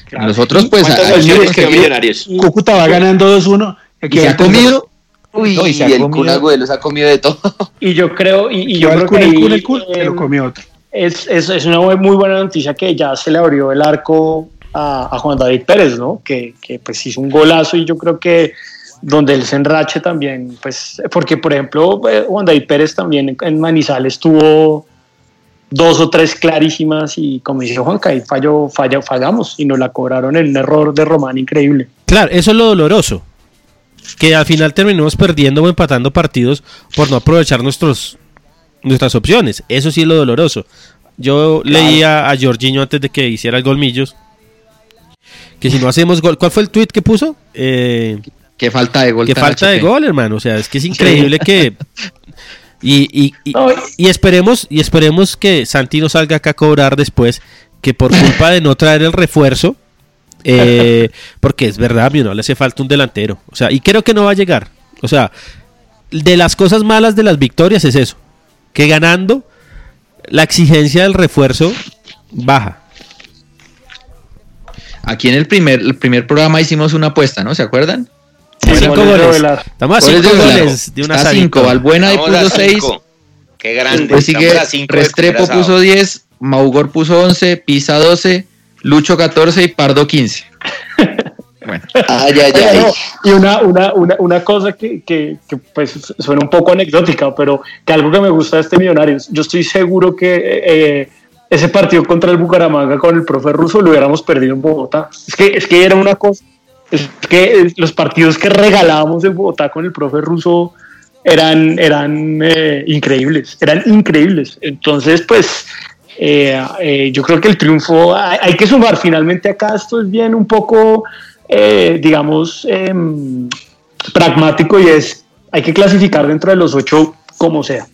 Claro. Nosotros, pues, ¿Cuántas hay que? Cúcuta va ganando 2-1. y se ha comido. Uy, No, y el Kun Agüero se ha comido de todo. Y yo creo, y, y yo creo que el cul, el cul, se eh, lo comió otro. es, es, es una muy buena noticia que ya se le abrió el arco a, a Juan David Pérez, ¿no? Que, que pues hizo un golazo y yo creo que donde él se enrache también, pues, porque por ejemplo eh, Juan David Pérez también en- en Manizales tuvo dos o tres clarísimas y como dice Juanca, ahí falló, falló, fallamos y nos la cobraron en un error de Román increíble. Claro, eso es lo doloroso. Que al final terminamos perdiendo o empatando partidos por no aprovechar nuestros, nuestras opciones. Eso sí es lo doloroso. Yo leía a Jorginho antes de que hiciera el gol Millos. Que si no hacemos gol. ¿Cuál fue el tweet que puso? Eh, Qué falta de gol. que tan falta de gol, hermano. O sea, es que es increíble que. Y, y- y esperemos, y esperemos que Santi no salga acá a cobrar después. Que por culpa de no traer el refuerzo. Eh, porque es verdad, no le hace falta un delantero. O sea, y creo que no va a llegar. O sea, de las cosas malas de las victorias es eso. Que ganando, la exigencia del refuerzo baja. Aquí en el primer, el primer programa hicimos una apuesta, ¿no? ¿Se acuerdan? Cinco goles. Estamos a cinco goles de una. 5, Valbuena y puso 6. cinco. Qué grande. Después sigue cinco Restrepo puso 10, Maugor puso 11, Pisa 12, Lucho 14 y Pardo 15. Bueno, Ay, ay, ay. y una, una, una, una cosa que, que, que, pues suena un poco anecdótica, pero que algo que me gusta de este Millonarios, yo estoy seguro que eh, ese partido contra el Bucaramanga con el profe ruso lo hubiéramos perdido en Bogotá. Es que, es que era una cosa, es que eh, los partidos que regalábamos en Bogotá con el profe ruso eran, eran eh, increíbles, eran increíbles. Entonces, pues... eh, eh, yo creo que el triunfo hay, hay que sumar finalmente acá esto es bien un poco eh, digamos, em, pragmático y es, hay que clasificar dentro de los ocho como sea.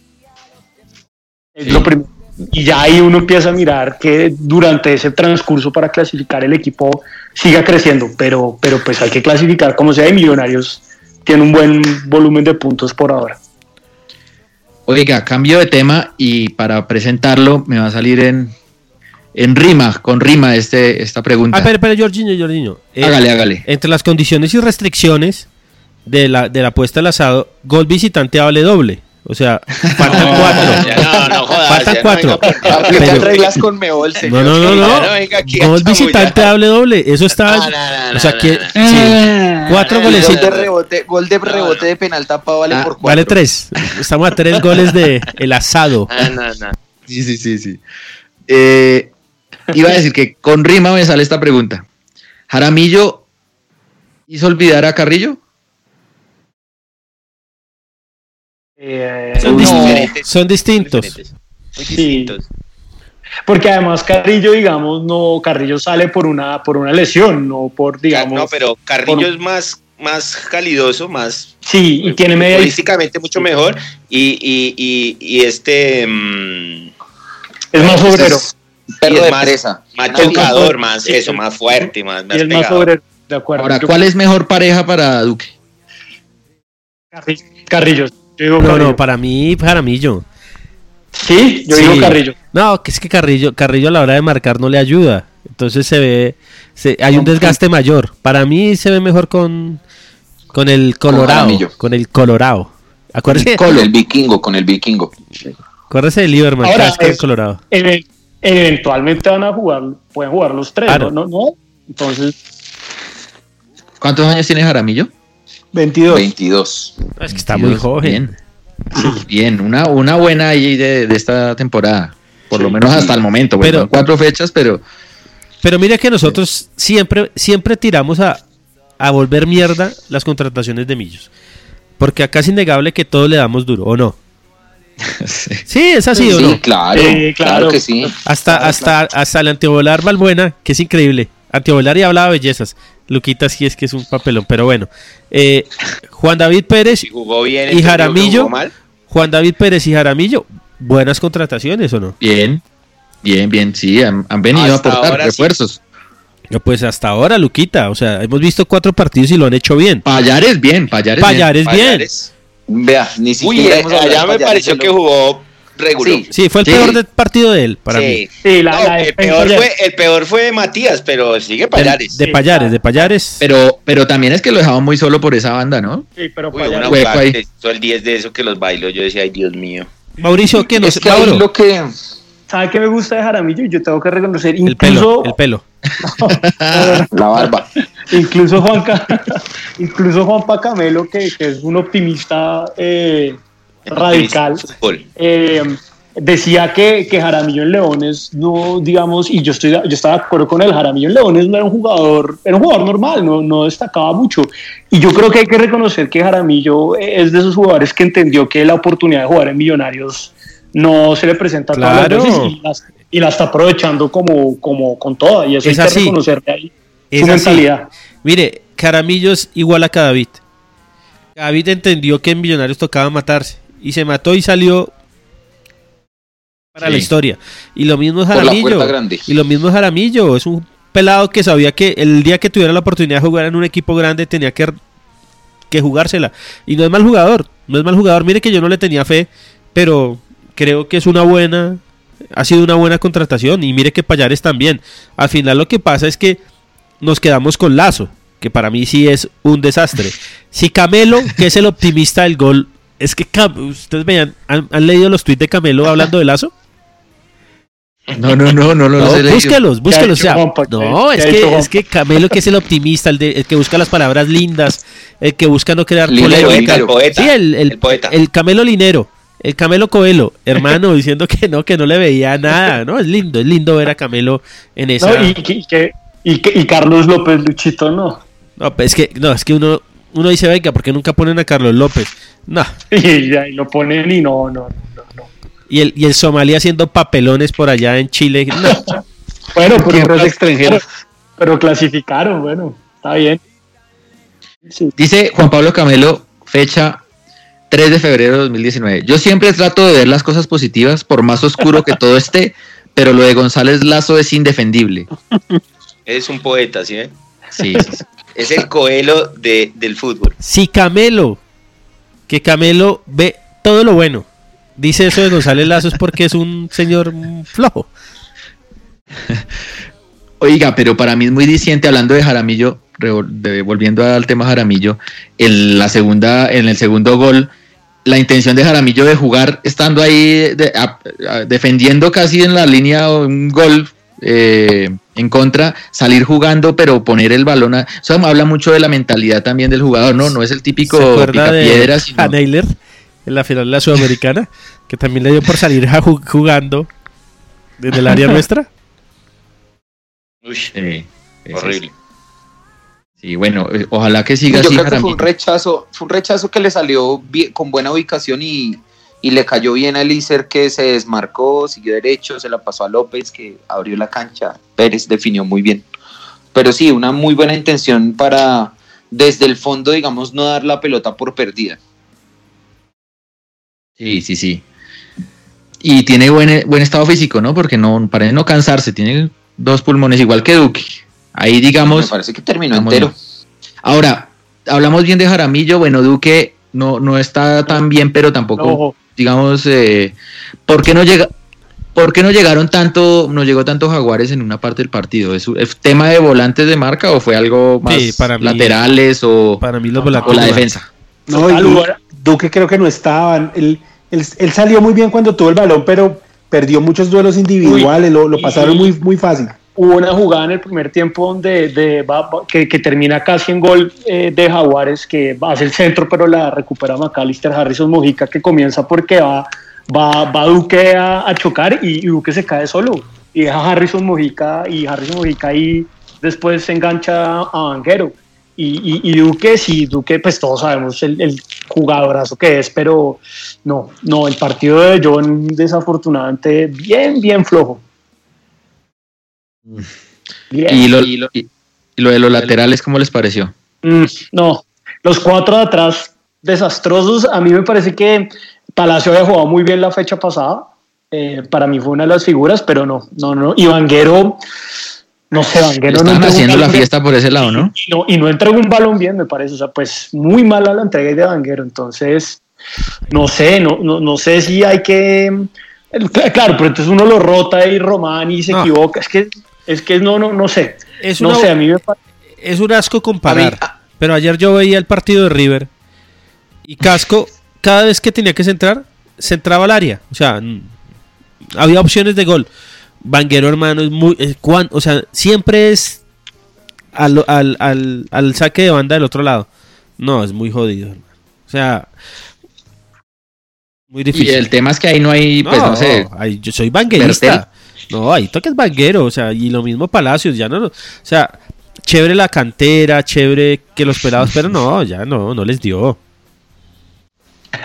Es lo prim- y ya ahí uno empieza a mirar que durante ese transcurso para clasificar el equipo siga creciendo, pero, pero pues hay que clasificar como sea y Millonarios tiene un buen volumen de puntos por ahora. Oiga, cambio de tema y para presentarlo me va a salir en, en rima, con rima este, esta pregunta. Ah, espera, espera, Jorginho, Jorginho. Eh, hágale, hágale. Entre las condiciones y restricciones de la, de la apuesta al asado, gol visitante hable doble. O sea, faltan cuatro. Ya, no, no jodas, Faltan ya no cuatro. Pero- reglas con Mebol, No, señor. no, no, no. no chamullar. visitante hable doble. Eso está. No, no, no, o sea, no, que. no, no. sí, cuatro no, Gol de rebote, gol de rebote de penal tapado vale Ah, por cuatro. Vale tres. Estamos a tres goles de el asado. Ah, no, no. Sí, sí, sí, sí. Eh, iba a decir que con rima me sale esta pregunta. ¿Jaramillo hizo olvidar a Carrillo? Eh, Son, No. dist- Diferentes. son distintos. Diferentes. Muy Sí. porque además Carrillo, digamos, no, Carrillo sale por una, por una lesión, no por, digamos. no, pero Carrillo por- es más, más calidoso, más Sí, y tiene media mucho mejor. Y, y, y, y este mm, es más obrero. Un Perro Y es de más- presa. más Es más chocador, más Sí. eso, más fuerte, más, Y más es obrero, de acuerdo. Ahora, ¿cuál es mejor pareja para Duque? Carrillo. Carrillo. Yo digo No, Carrillo. no, para mí, Jaramillo. Sí, yo Sí. digo Carrillo. No, que es que Carrillo, Carrillo a la hora de marcar no le ayuda. Entonces se ve, se- hay un desgaste mayor. Para mí se ve mejor con, con el Colorado. Con el Colorado. Acuérdese, Con el vikingo, con el vikingo. acuérdese de Lieberman, Ahora, cada vez que es- el Colorado. Even- eventualmente van a jugar, pueden jugar los tres. ¿no? ¿no? ¿No? Entonces, ¿Cuántos años tiene Jaramillo? 22. 22. No, es que está muy 22, joven. Bien, bien una, una buena ahí de, de esta temporada. Por lo menos hasta el momento. Bueno, Pero- son cuatro fechas, pero Pero mira que nosotros siempre, siempre tiramos a, a volver mierda las contrataciones de Millos. Porque acá es innegable que todos le damos duro, ¿o no? sí. Sí, es así, ¿o Sí, no? claro, Eh, claro, claro. que sí. Hasta, hasta, hasta el antiovolar Balbuena, que es increíble. Antiovolar y hablaba bellezas. Luquita sí es que es un papelón, pero bueno. Eh, Juan David Pérez, Si jugó bien, ¿Y Jaramillo? jugó mal. Juan David Pérez y Jaramillo, buenas contrataciones, ¿o no? bien, bien, bien, sí, han, han venido Hasta a aportar sí. refuerzos. No, Pues hasta ahora, Luquita, o sea, hemos visto cuatro partidos y lo han hecho bien. Payares bien, Payares, bien. Payares bien. Payares. Vea, ni Uy, siquiera hemos hablado allá me Payares, pareció que lo- jugó regular. Sí. Sí, fue el Sí. peor de- partido de él, para mí. Sí. Sí, la, No, la el, peor fue, el peor fue Matías, pero sigue Payares. De, de Payares, de Payares. Pero, pero también es que lo dejaban muy solo por esa banda, ¿no? Sí, pero Uy, Payares- una ahí. hizo el 10 de eso que los bailó. Yo decía, ay, Dios mío. Mauricio, ¿qué nos Es que Mauro? lo que... ¿Sabe qué me gusta de Jaramillo? Yo tengo que reconocer, El pelo, incluso, el pelo. La barba. incluso Juan Ca- incluso Juanpa Camelo, que, que es un optimista eh, radical, eh, decía que, que Jaramillo en Leones no, digamos, y yo estoy yo estaba de acuerdo con él, Jaramillo en Leones no era un jugador, era un jugador normal, no, no destacaba mucho. Y yo creo que hay que reconocer que Jaramillo es de esos jugadores que entendió que la oportunidad de jugar en Millonarios no se le presenta todas las Claro. veces y la, y la está aprovechando como, como con toda. Y eso Es hay así. que reconocerle ahí Es su así. mentalidad. Mire, Caramillo es igual a Cadavid. Cadavid entendió que en Millonarios tocaba matarse. Y se mató y salió para Sí. la historia. Y lo mismo es Jaramillo. Y lo mismo es Jaramillo. Es un pelado que sabía que el día que tuviera la oportunidad de jugar en un equipo grande tenía que, que jugársela. Y no es mal jugador. No es mal jugador. Mire que yo no le tenía fe. Pero creo que es una buena. Ha sido una buena contratación. Y mire que Payares también. Al final lo que pasa es que nos quedamos con Lazo. Que para mí sí es un desastre. Si Camelo, que es el optimista del gol. Es que Cam- ustedes vean, ¿han, han leído los tweets de Camelo hablando de Lazo? No, no, no, no, no, No, los he leído. búsquelos, búsquelos. o no, ¿Qué es que, es que Camelo, que es el optimista, el, de- el que busca las palabras lindas, el que busca no crear Linero, polémica. El poeta. Sí, el, el- el poeta. el Camelo Linero, el Camelo Coelho, hermano, diciendo que no, que no le veía nada. No, es lindo, es lindo ver a Camelo en esa. ¿no? Y, y, y Carlos López Luchito, no. No, pues es que, no, es que uno, uno dice, venga, ¿por qué nunca ponen a Carlos López? No. Y ahí lo ponen y no, no, no, no. Y el, y el Somalia haciendo papelones por allá en Chile. No. Bueno, pero, Tierras extranjeras. pero clasificaron, bueno, está bien. Sí. Dice Juan Pablo Camelo, fecha 3 de febrero de 2019. Yo siempre trato de ver las cosas positivas, por más oscuro que todo esté, pero lo de González Lazo es indefendible. Es un poeta, ¿sí? ven? Sí, sí, sí. Es el coelho de, del fútbol. Si Camelo, que Camelo ve todo lo bueno, dice eso de González Lazo es porque es un señor flojo. Oiga, pero para mí es muy diciente hablando de Jaramillo, volviendo al tema Jaramillo, en la segunda, en el segundo gol, la intención de Jaramillo de jugar estando ahí defendiendo casi en la línea un gol eh, en contra, salir jugando, pero poner el balón. A, eso habla mucho de la mentalidad también del jugador, ¿no? No es el típico ¿Se acuerda de picapiedras, sino- Haneiler en la final de la Sudamericana? Que también le dio por salir a ju- jugando desde el área nuestra. Uy, sí. horrible. Sí, bueno, eh, ojalá que siga Yo así creo que fue un rechazo, fue un rechazo que le salió bien- con buena ubicación y, y le cayó bien a Elícer que se desmarcó, siguió derecho, se la pasó a López que abrió la cancha, Pérez definió muy bien. Pero sí, una muy buena intención para desde el fondo, digamos, no dar la pelota por perdida. Sí, sí, sí. Y tiene buen, buen estado físico, ¿no? Porque no parece no cansarse, tiene dos pulmones igual que Duque. Ahí Me digamos, parece que terminó entero. ahora, hablamos bien de Jaramillo, bueno, Duque no, no está tan bien, pero tampoco Ojo, digamos, eh, ¿por qué no llega? ¿Por qué no llegaron tanto, no llegó tanto Jaguares en una parte del partido? ¿Es, es tema de volantes de marca o fue algo más Sí, para mí- laterales o, Para mí los o la de defensa? No, y Duque, Duque creo que no estaban. Él, él- él salió muy bien cuando tuvo el balón, pero perdió muchos duelos individuales, lo, lo y- pasaron muy, muy fácil. Hubo una jugada en el primer tiempo donde que, termina casi en gol eh, de Jaguares, que hace el centro, pero la recupera McAllister Harrison Mojica, que comienza porque va, va, va Duque a, chocar y, y Duque se cae solo. Y deja Harrison Mojica y Harrison Mojica ahí después se engancha a Vanguero. Y, y, y Duque, sí, Duque, pues todos sabemos el, el jugadorazo que es, pero no, no, el partido de John desafortunadamente bien, bien flojo. Bien. Y lo, y, y lo de los laterales, ¿cómo les pareció? Mm, no, los cuatro de atrás desastrosos. A mí me parece que Palacio había jugado muy bien la fecha pasada. Eh, para mí fue una de las figuras, pero no, no, no. Y Vanguero, no sé, Vanguero no Están un haciendo la bien. fiesta por ese lado, ¿no? Y no, y no entregó un balón bien, me parece. O sea, pues muy mala la entrega de Vanguero. Entonces, no sé, no, no, no sé si hay que. Claro, pero entonces uno lo rota y Román y se No. equivoca. Es que, es que no, no, no sé. Es no una- sé, a mí me parece. es un asco comparar. A mí- pero ayer yo veía el partido de River y Casco, cada vez que tenía que centrar, centraba al área. O sea, había opciones de gol. Vanguero, hermano, es muy. es cuan- o sea, siempre es al, al, al, al saque de banda del otro lado. No, es muy jodido, hermano. O sea, muy Y difícil. el tema es que ahí no hay, pues no, sé, ahí yo soy banguerista. No, ahí toques banguero, o sea, y lo mismo Palacios, ya no, no- o sea, chévere la cantera, chévere que los pelados, pero no, ya no, no les dio.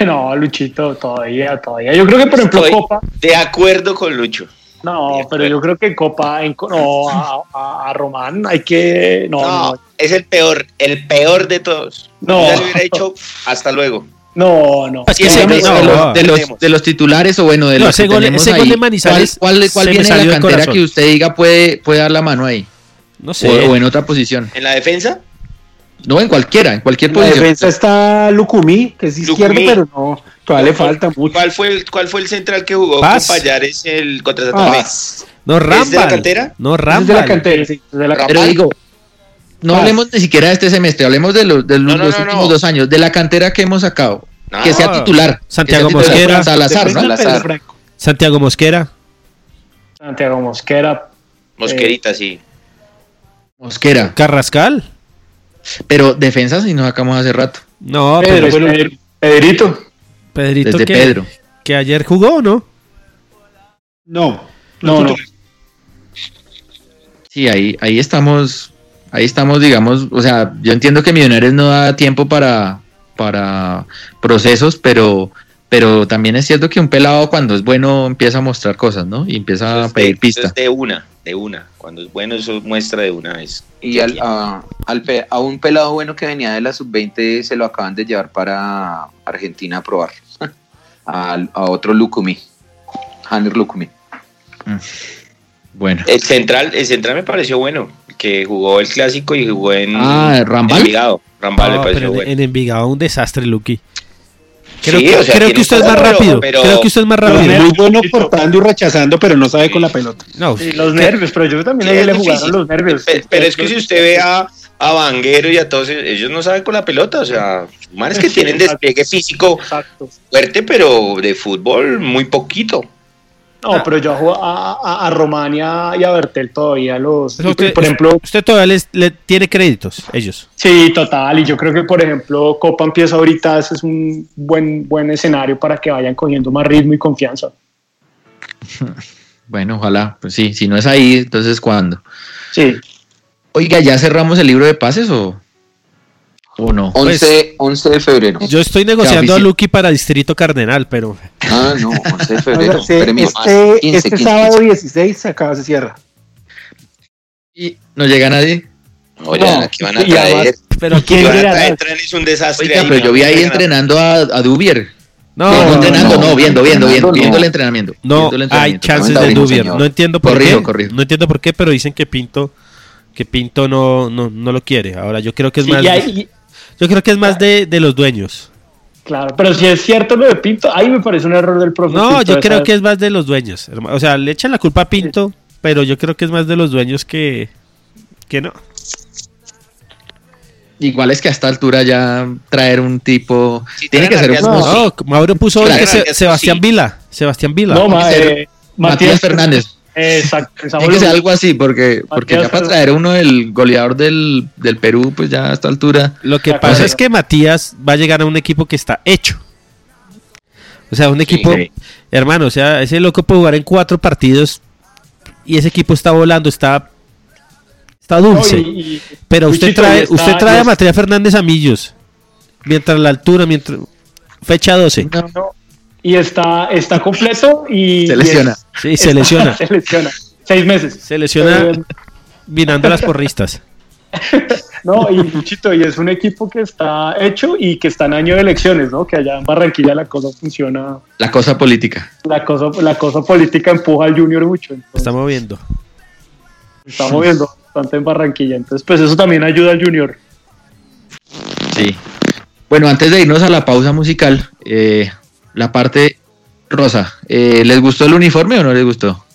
No, Luchito, todavía, todavía. Yo creo que, por ejemplo, Estoy Copa. de acuerdo con Lucho. No, pero yo creo que Copa. En, no, a, a- a Román hay que. No, No, no, es el peor, el peor de todos. No. Ya le hubiera dicho hasta luego. No. no. Es que Sí, ese- no, de, no, los, no. de, los, de los titulares o bueno, de No, los ese que gol- tenemos ese gol ahí, de Manizales ¿cuál, cuál, cuál viene de la cantera que usted diga puede, puede dar la mano ahí? no sé. O, o en otra posición. En la defensa, No, en cualquiera, en cualquier En la posición. defensa está Lucumí, que es izquierdo, Lucumí. pero no, todavía le falta mucho. ¿cuál fue el, cuál fue el central que jugó Paz. con Payares el contra Santa Fe? Paz. no, Rambal. ¿Es de la cantera? No, Es de la Rambal. cantera, sí, de la Rambal. Pero digo, no Paz. hablemos ni siquiera de este semestre, hablemos de los, de los No, no, no, últimos no. dos años, de la cantera que hemos sacado. No. que sea titular. Santiago que sea titular. Mosquera. Salazar, ¿no? Salazar. Santiago Mosquera. Santiago Mosquera. Mosquerita, sí. Mosquera. Carrascal. Pero defensa sí nos sacamos hace rato. No, Pedro, pero pero- Pedrito. Pedrito Desde que, Pedro. que ayer jugó, ¿no? No, No, no. Sí, ahí, ahí estamos, ahí estamos, digamos, o sea, yo entiendo que Millonarios no da tiempo para, para procesos, pero, pero también es cierto que un pelado cuando es bueno empieza a mostrar cosas, ¿no? Y empieza a es pedir eso pista. es de una, de una. Cuando es bueno, eso muestra de una vez. Y al, a, al pe- a un pelado bueno que venía de la sub-20 se lo acaban de llevar para Argentina a probar. Al- a otro Lucumi. Hanner Lucumi. Bueno. El central, el central me pareció bueno, que jugó el clásico y jugó en Ah, ¿Rambal? Envigado. Rambal pareció pero en, bueno. en Envigado un desastre, Luqui. Creo, Sí, que, o sea, creo tiene que usted es más rápido. pero- creo que usted es más rápido. es muy bueno cortando y rechazando, pero no sabe con la pelota. No, Sí, los nervios, pero yo también le jugaron los nervios. Pe- Pero es que si usted ve a, a Vanguero y a todos, ellos no saben con la pelota, o sea, manes que Sí, tienen exacto. despliegue físico Exacto. fuerte, pero de fútbol muy poquito. No, pero yo juego a, a, a Román y a, Bertel todavía los. Usted- por ejemplo, usted todavía les, le tiene créditos, ellos. sí, total. Y yo creo que, por ejemplo, Copa empieza ahorita. Ese es un buen, buen escenario para que vayan cogiendo más ritmo y confianza. Bueno, ojalá. Pues sí, si no es ahí, entonces ¿cuándo? Sí. Oiga, ¿ya cerramos el libro de pases o, o no? 11, 11 de febrero. Yo estoy negociando a Luqui para Distrito Cardenal, pero Ah, no, 11 de febrero. Oiga, se- Premio. este 15, este 15, sábado 15. 16 se acaba, se cierra. Y no llega nadie. Oye, No, aquí van a traer. pero ¿Quién Aquí van a traer, traen, es un desastre. Oiga, ahí, pero no, yo vi no ahí entrenando a, a Dubier. no, No, no, entrenando, no, no, viendo, viendo, viendo, viendo no. el entrenamiento. no viendo el hay chances de Dubier. No entiendo por Corrijo, qué. corrijo. No entiendo por qué, pero dicen que Pinto que Pinto no, no, no lo quiere. Ahora yo creo que es Sí, más y hay- yo creo que es más de, de los dueños. Claro, pero si es cierto lo de Pinto, ahí me parece un error del profesor. No, yo creo que es más de los dueños. O sea, le echan la culpa a Pinto, pero yo creo que es más de los dueños que, que no. Igual es que a esta altura ya traer un tipo. Sí, tiene que ser un. No, Mauro puso hoy Claro, que se- Arias, Sebastián sí. Vila. Sebastián Vila. No, ma- eh, Matías Fernández. Exacto. Tiene que ser algo así, porque, porque Matías ya para traer uno del goleador del, del Perú, pues ya a esta altura. Lo que pasa es que Matías va a llegar a un equipo que está hecho. O sea, un equipo, sí. hermano, o sea, ese loco puede jugar en cuatro partidos y ese equipo está volando, está, está dulce. No, y- y- Pero usted trae, está- usted trae a Matías Fernández a Millos. Mientras la altura, mientras fecha 12. no, no, y está, está completo y. Se y lesiona. es- Sí, se está- lesiona. se lesiona. Seis meses. Se lesiona Eh, vinando las porristas. No, y Luchito, y es un equipo que está hecho y que está en año de elecciones, ¿no? Que allá en Barranquilla la cosa funciona, La cosa política. la cosa, la cosa política empuja al Junior mucho. Entonces, Está moviendo. está moviendo bastante en Barranquilla. Entonces, pues eso también ayuda al Junior. Sí. Bueno, antes de irnos a la pausa musical, eh, la parte rosa. eh, ¿Les gustó el uniforme o no les gustó?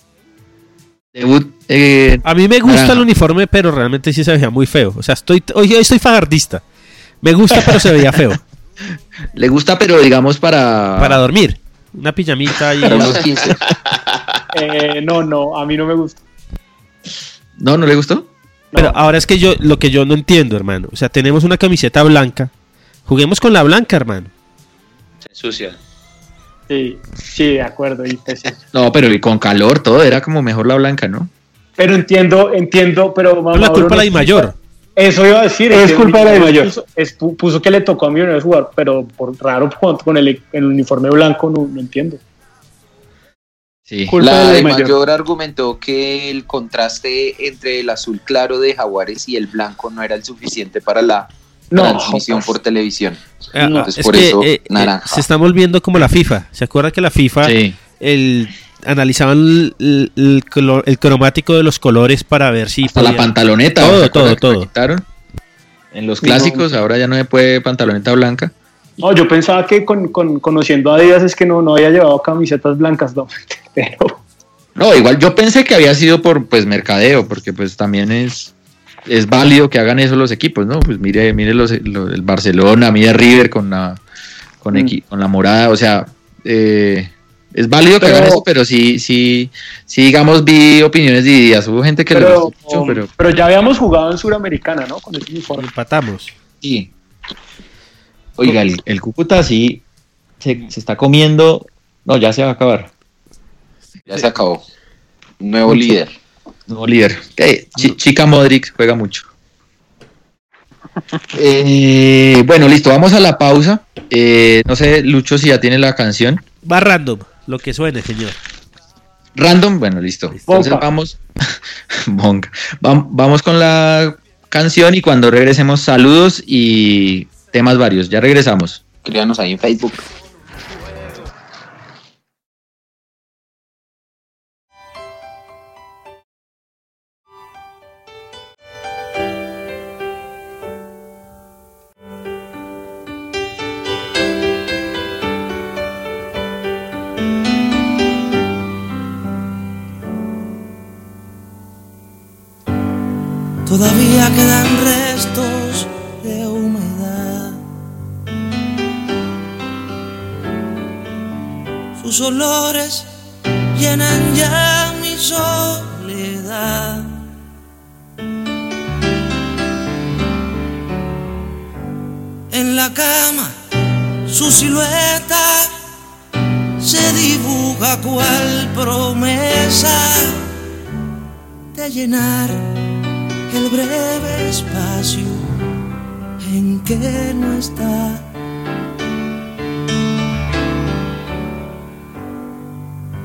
Debut. eh, A mí me gusta Naranja. el uniforme, pero realmente sí se veía muy feo. O sea, estoy, hoy, hoy estoy fagardista. Me gusta, pero se veía feo. le gusta, pero digamos para. Para dormir. Una pijamita y... Para unos 15. Eh, no, no, a mí no me gusta. ¿No? ¿No le gustó? Pero ahora es que yo, lo que yo no entiendo, hermano. O sea, tenemos una camiseta blanca. Juguemos con la blanca, hermano. Se ensucia. Sí, sí, de acuerdo. Y pues, sí. No, pero y con calor todo era como mejor la blanca, ¿no? Pero entiendo, entiendo, pero No la culpa de la I mayor. Eso iba a decir. Es culpa de la Dimayor. Puso, es- pu- puso que le tocó a Millonarios jugar, pero por raro con, con el, el uniforme blanco no, no entiendo. Sí. Culpa La de la de Dimayor. mayor argumentó que el contraste entre el azul claro de Jaguares y el blanco no era el suficiente para la No, transmisión por televisión. Ah, ah, es por eso naranja. se están volviendo como la FIFA. ¿Se acuerda que la FIFA Sí. el, analizaban el, el- el color- el cromático de los colores para ver si Hasta la pantaloneta. Todo, ¿se acuerda todo, que todo. quitaron? En los clásicos, ahora ya no se puede pantaloneta blanca. No, yo pensaba que con, con- conociendo a Díaz es que no, no había llevado camisetas blancas, no, pero No, igual yo pensé que había sido por pues mercadeo, porque pues también es, es válido que hagan eso los equipos, ¿no? Pues mire, mire los, lo- el Barcelona, mire River con la con, Mm. con la morada, o sea, eh, es válido que hagan eso, pero sí, sí, sí, digamos, vi opiniones divididas. Hubo gente que pero, gustó mucho, pero pero ya habíamos jugado en Suramericana, ¿no? Con ese uniforme. Empatamos. sí. Oiga, el, el Cúcuta sí se, se está comiendo. No, ya se va a acabar. Ya se acabó. Nuevo líder. Nuevo líder. Eh, Chi- Chica Modric juega mucho. Eh, bueno, listo, vamos a la pausa. Eh, no sé, Lucho, si ya tiene la canción. Va random, lo que suene, señor. Random, bueno, listo. Entonces Bonca. vamos. Vamos con la canción y cuando regresemos, saludos y temas varios. Ya regresamos. Créanos ahí en Facebook. Sus olores llenan ya mi soledad. En la cama, su silueta se dibuja cual promesa de llenar el breve espacio en que no está.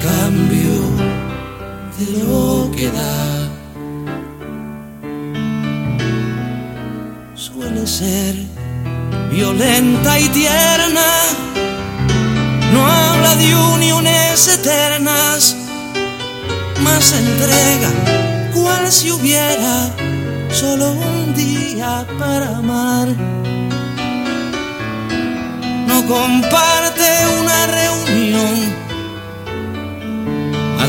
cambio de lo que da. Suele ser violenta y tierna, no habla de uniones eternas, más entrega cual si hubiera solo un día para amar. No comparte una reunión,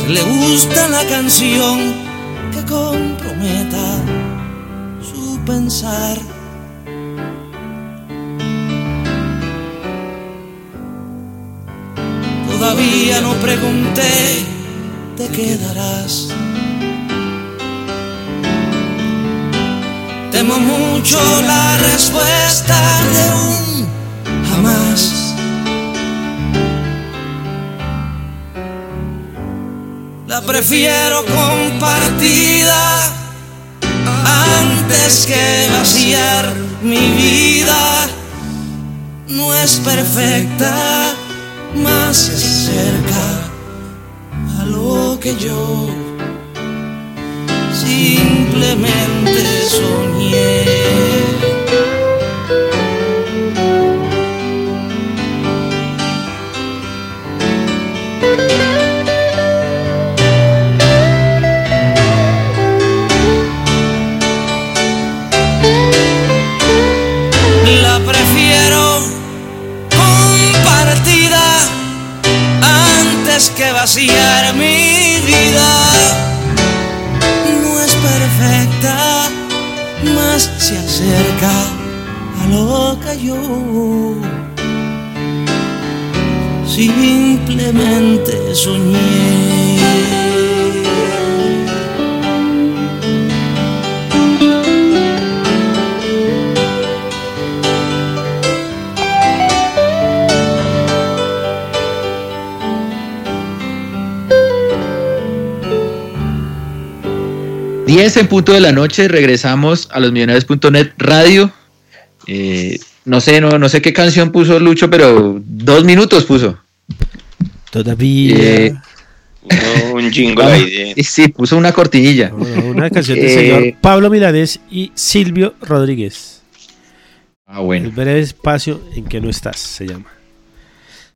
le gusta la canción que comprometa su pensar. Todavía no pregunté, te quedarás. Temo mucho la respuesta de un jamás. Prefiero compartida antes que vaciar mi vida. No es perfecta, más se acerca a lo que yo simplemente soñé. Vaciar mi vida no es perfecta, más se acerca a lo que yo simplemente soñé. Diez en punto de la noche, regresamos a los millonarios.net radio. Eh, no sé, no, no sé qué canción puso Lucho, pero dos minutos puso. Todavía. Eh, No, un jingle ahí de- Sí, sí, puso una cortinilla. Bueno, una canción del Eh, señor Pablo Milanés y Silvio Rodríguez. Ah, El bueno, breve espacio en que no estás, se llama.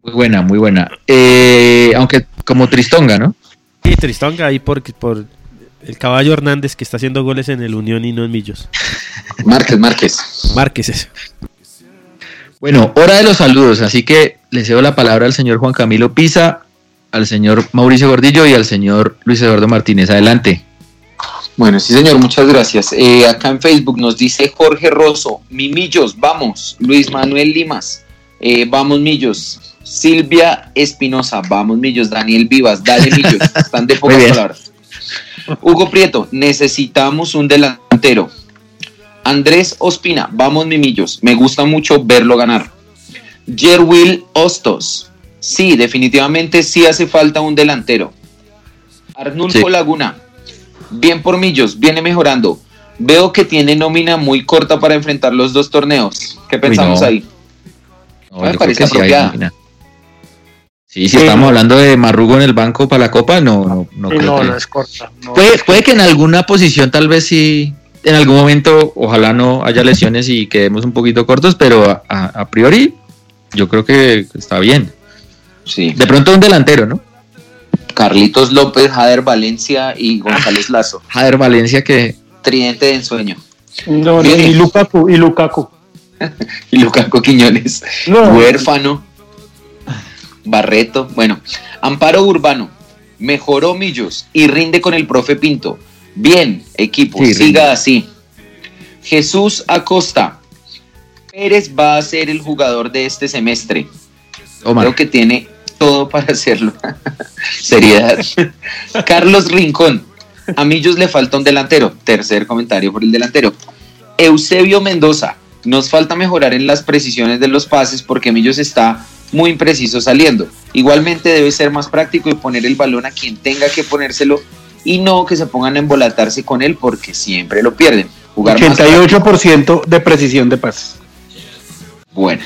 muy buena, muy buena. Eh, aunque como Tristonga, ¿no? Y Tristonga ahí por, por el caballo Hernández que está haciendo goles en el Unión y no en Millos. Márquez, Márquez. Márquez eso. Bueno, hora de los saludos, así que le cedo la palabra al señor Juan Camilo Pisa, al señor Mauricio Gordillo y al señor Luis Eduardo Martínez. Adelante. Bueno, sí, señor, muchas gracias. Eh, acá en Facebook nos dice Jorge Rosso, Mimillos, vamos. Luis Manuel Limas, eh, vamos Millos. Silvia Espinosa, vamos Millos. Daniel Vivas, dale Millos. Están de pocas palabras. Hugo Prieto, necesitamos un delantero. Andrés Ospina, vamos Mimillos. Me gusta mucho verlo ganar. Jerwill Hostos, sí, definitivamente sí hace falta un delantero. Arnulfo Sí. Laguna, bien por Millos, viene mejorando. Veo que tiene nómina muy corta para enfrentar los dos torneos. ¿Qué pensamos no. ahí? No, Me parece sí apropiada. Sí, si Sí, estamos no. hablando de Marrugo en el banco para la Copa, no, no, no Sí, creo no, que... no es corta. no. Puede, puede que en alguna posición tal vez sí, en algún momento, ojalá no haya lesiones y quedemos un poquito cortos, pero a, a- a priori yo creo que está bien. Sí. De pronto un delantero, ¿no? Carlitos López, Jader Valencia y González Lazo. Jader Valencia que Tridente de ensueño. No, no, y Lukaku, y Lukaku. Y Lucaco Quiñones. No. Huérfano. Barreto. Bueno, Amparo Urbano. Mejoró Millos y rinde con el profe Pinto. Bien, equipo, Sí, siga rinde. así. Jesús Acosta. Pérez va a ser el jugador de este semestre. Omar. Creo que tiene todo para hacerlo. Seriedad. Carlos Rincón. A Millos le falta un delantero. Tercer comentario por el delantero. Eusebio Mendoza. Nos falta mejorar en las precisiones de los pases porque Millos está muy impreciso saliendo. Igualmente debe ser más práctico y poner el balón a quien tenga que ponérselo y no que se pongan a embolatarse con él porque siempre lo pierden. Jugar más 88% de precisión de pases. Bueno.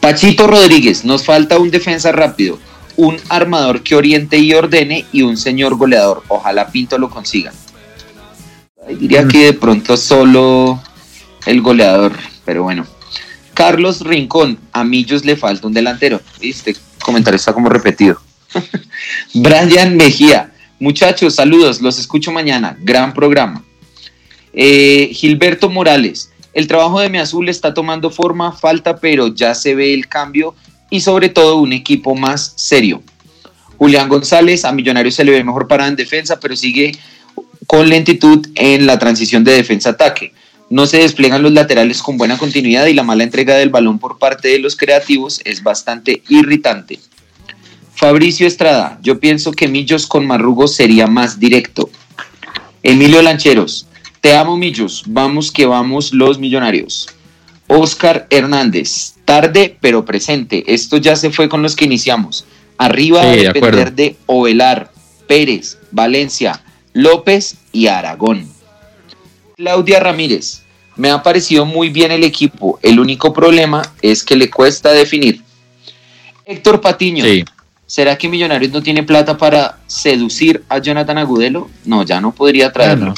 Pachito Rodríguez, nos falta un defensa rápido, un armador que oriente y ordene y un señor goleador. Ojalá Pinto lo consiga. Diría que de pronto solo el goleador, pero bueno. Carlos Rincón, a Millos le falta un delantero. Este comentario está como repetido. Brian Mejía, muchachos, saludos, los escucho mañana. Gran programa. Eh, Gilberto Morales, el trabajo de Mi Azul está tomando forma, falta, pero ya se ve el cambio y sobre todo un equipo más serio. Julián González, a Millonarios se le ve mejor parada en defensa, pero sigue con lentitud en la transición de defensa-ataque. No se despliegan los laterales con buena continuidad y la mala entrega del balón por parte de los creativos es bastante irritante. Fabricio Estrada, yo pienso que Millos con Marrugo sería más directo. Emilio Lancheros, te amo Millos, vamos que vamos los millonarios. Oscar Hernández, tarde pero presente, esto ya se fue con los que iniciamos. Arriba Sí, a de depender de Ovelar, Pérez, Valencia, López y Aragón. Claudia Ramírez, me ha parecido muy bien el equipo, el único problema es que le cuesta definir. Héctor Patiño, Sí. ¿será que Millonarios no tiene plata para seducir a Jonathan Agudelo? No, ya no podría traerlo.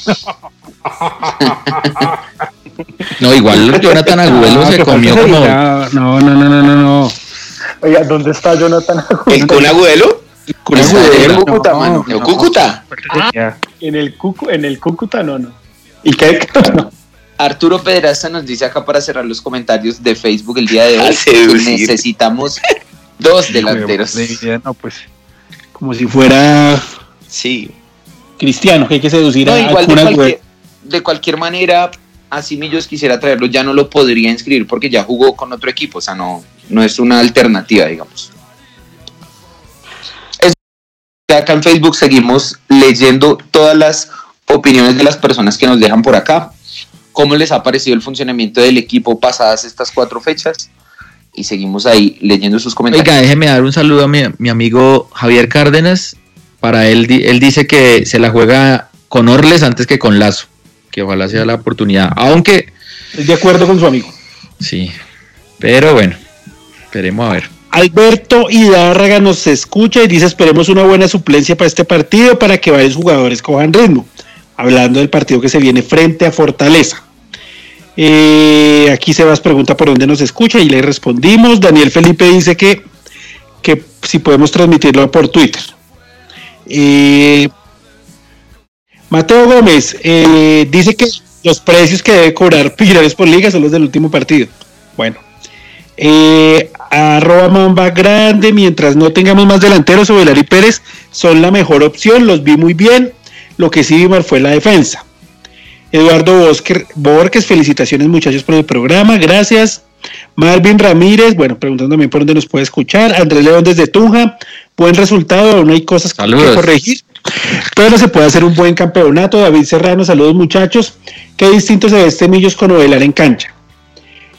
No, igual Jonathan Agüelo Ah, se comió como. No, no, no, no, no, no. Oiga, ¿dónde está Jonathan? ¿En con Agudelo? En Agudelo. Cúcuta, No, mano. ¿En Cúcuta? En el, Cucu, en el Cúcuta, no, no. ¿Y qué? Arturo Pedraza nos dice acá para cerrar los comentarios de Facebook el día de hoy A que necesitamos dos delanteros. No, pues. Como si fuera Sí. cristiano, que hay que seducir No, a igual de cualquier, de cualquier manera, así Millos quisiera traerlo, ya no lo podría inscribir porque ya jugó con otro equipo, o sea, no, no es una alternativa, digamos. Es- acá en Facebook seguimos leyendo todas las opiniones de las personas que nos dejan por acá, cómo les ha parecido el funcionamiento del equipo pasadas estas cuatro fechas y seguimos ahí leyendo sus comentarios. Oiga, déjeme dar un saludo a mi, mi amigo Javier Cárdenas. Para él, él dice que se la juega con Orles antes que con Lazo. Que ojalá sea la oportunidad. Aunque, Estoy de acuerdo con su amigo. sí. Pero bueno, esperemos a ver. Alberto Hidárraga nos escucha y dice esperemos una buena suplencia para este partido para que varios jugadores cojan ritmo. Hablando del partido que se viene frente a Fortaleza. Eh, aquí Sebas pregunta por dónde nos escucha y le respondimos. Daniel Felipe dice que, que si podemos transmitirlo por Twitter. Eh, Mateo Gómez eh, dice que los precios que debe cobrar Millonarios por liga son los del último partido. Bueno, eh, arroba Mamba Grande, mientras no tengamos más delanteros, Ovelar y Pérez son la mejor opción, los vi muy bien. Lo que sí vi mal fue la defensa. Eduardo Borges, felicitaciones muchachos por el programa, gracias. Marvin Ramírez, bueno, preguntando también por dónde nos puede escuchar. Andrés León desde Tunja, buen resultado, aún hay cosas que corregir, pero se puede hacer un buen campeonato. David Serrano, saludos muchachos. Qué distinto se ve este Millos con Ovelar en cancha.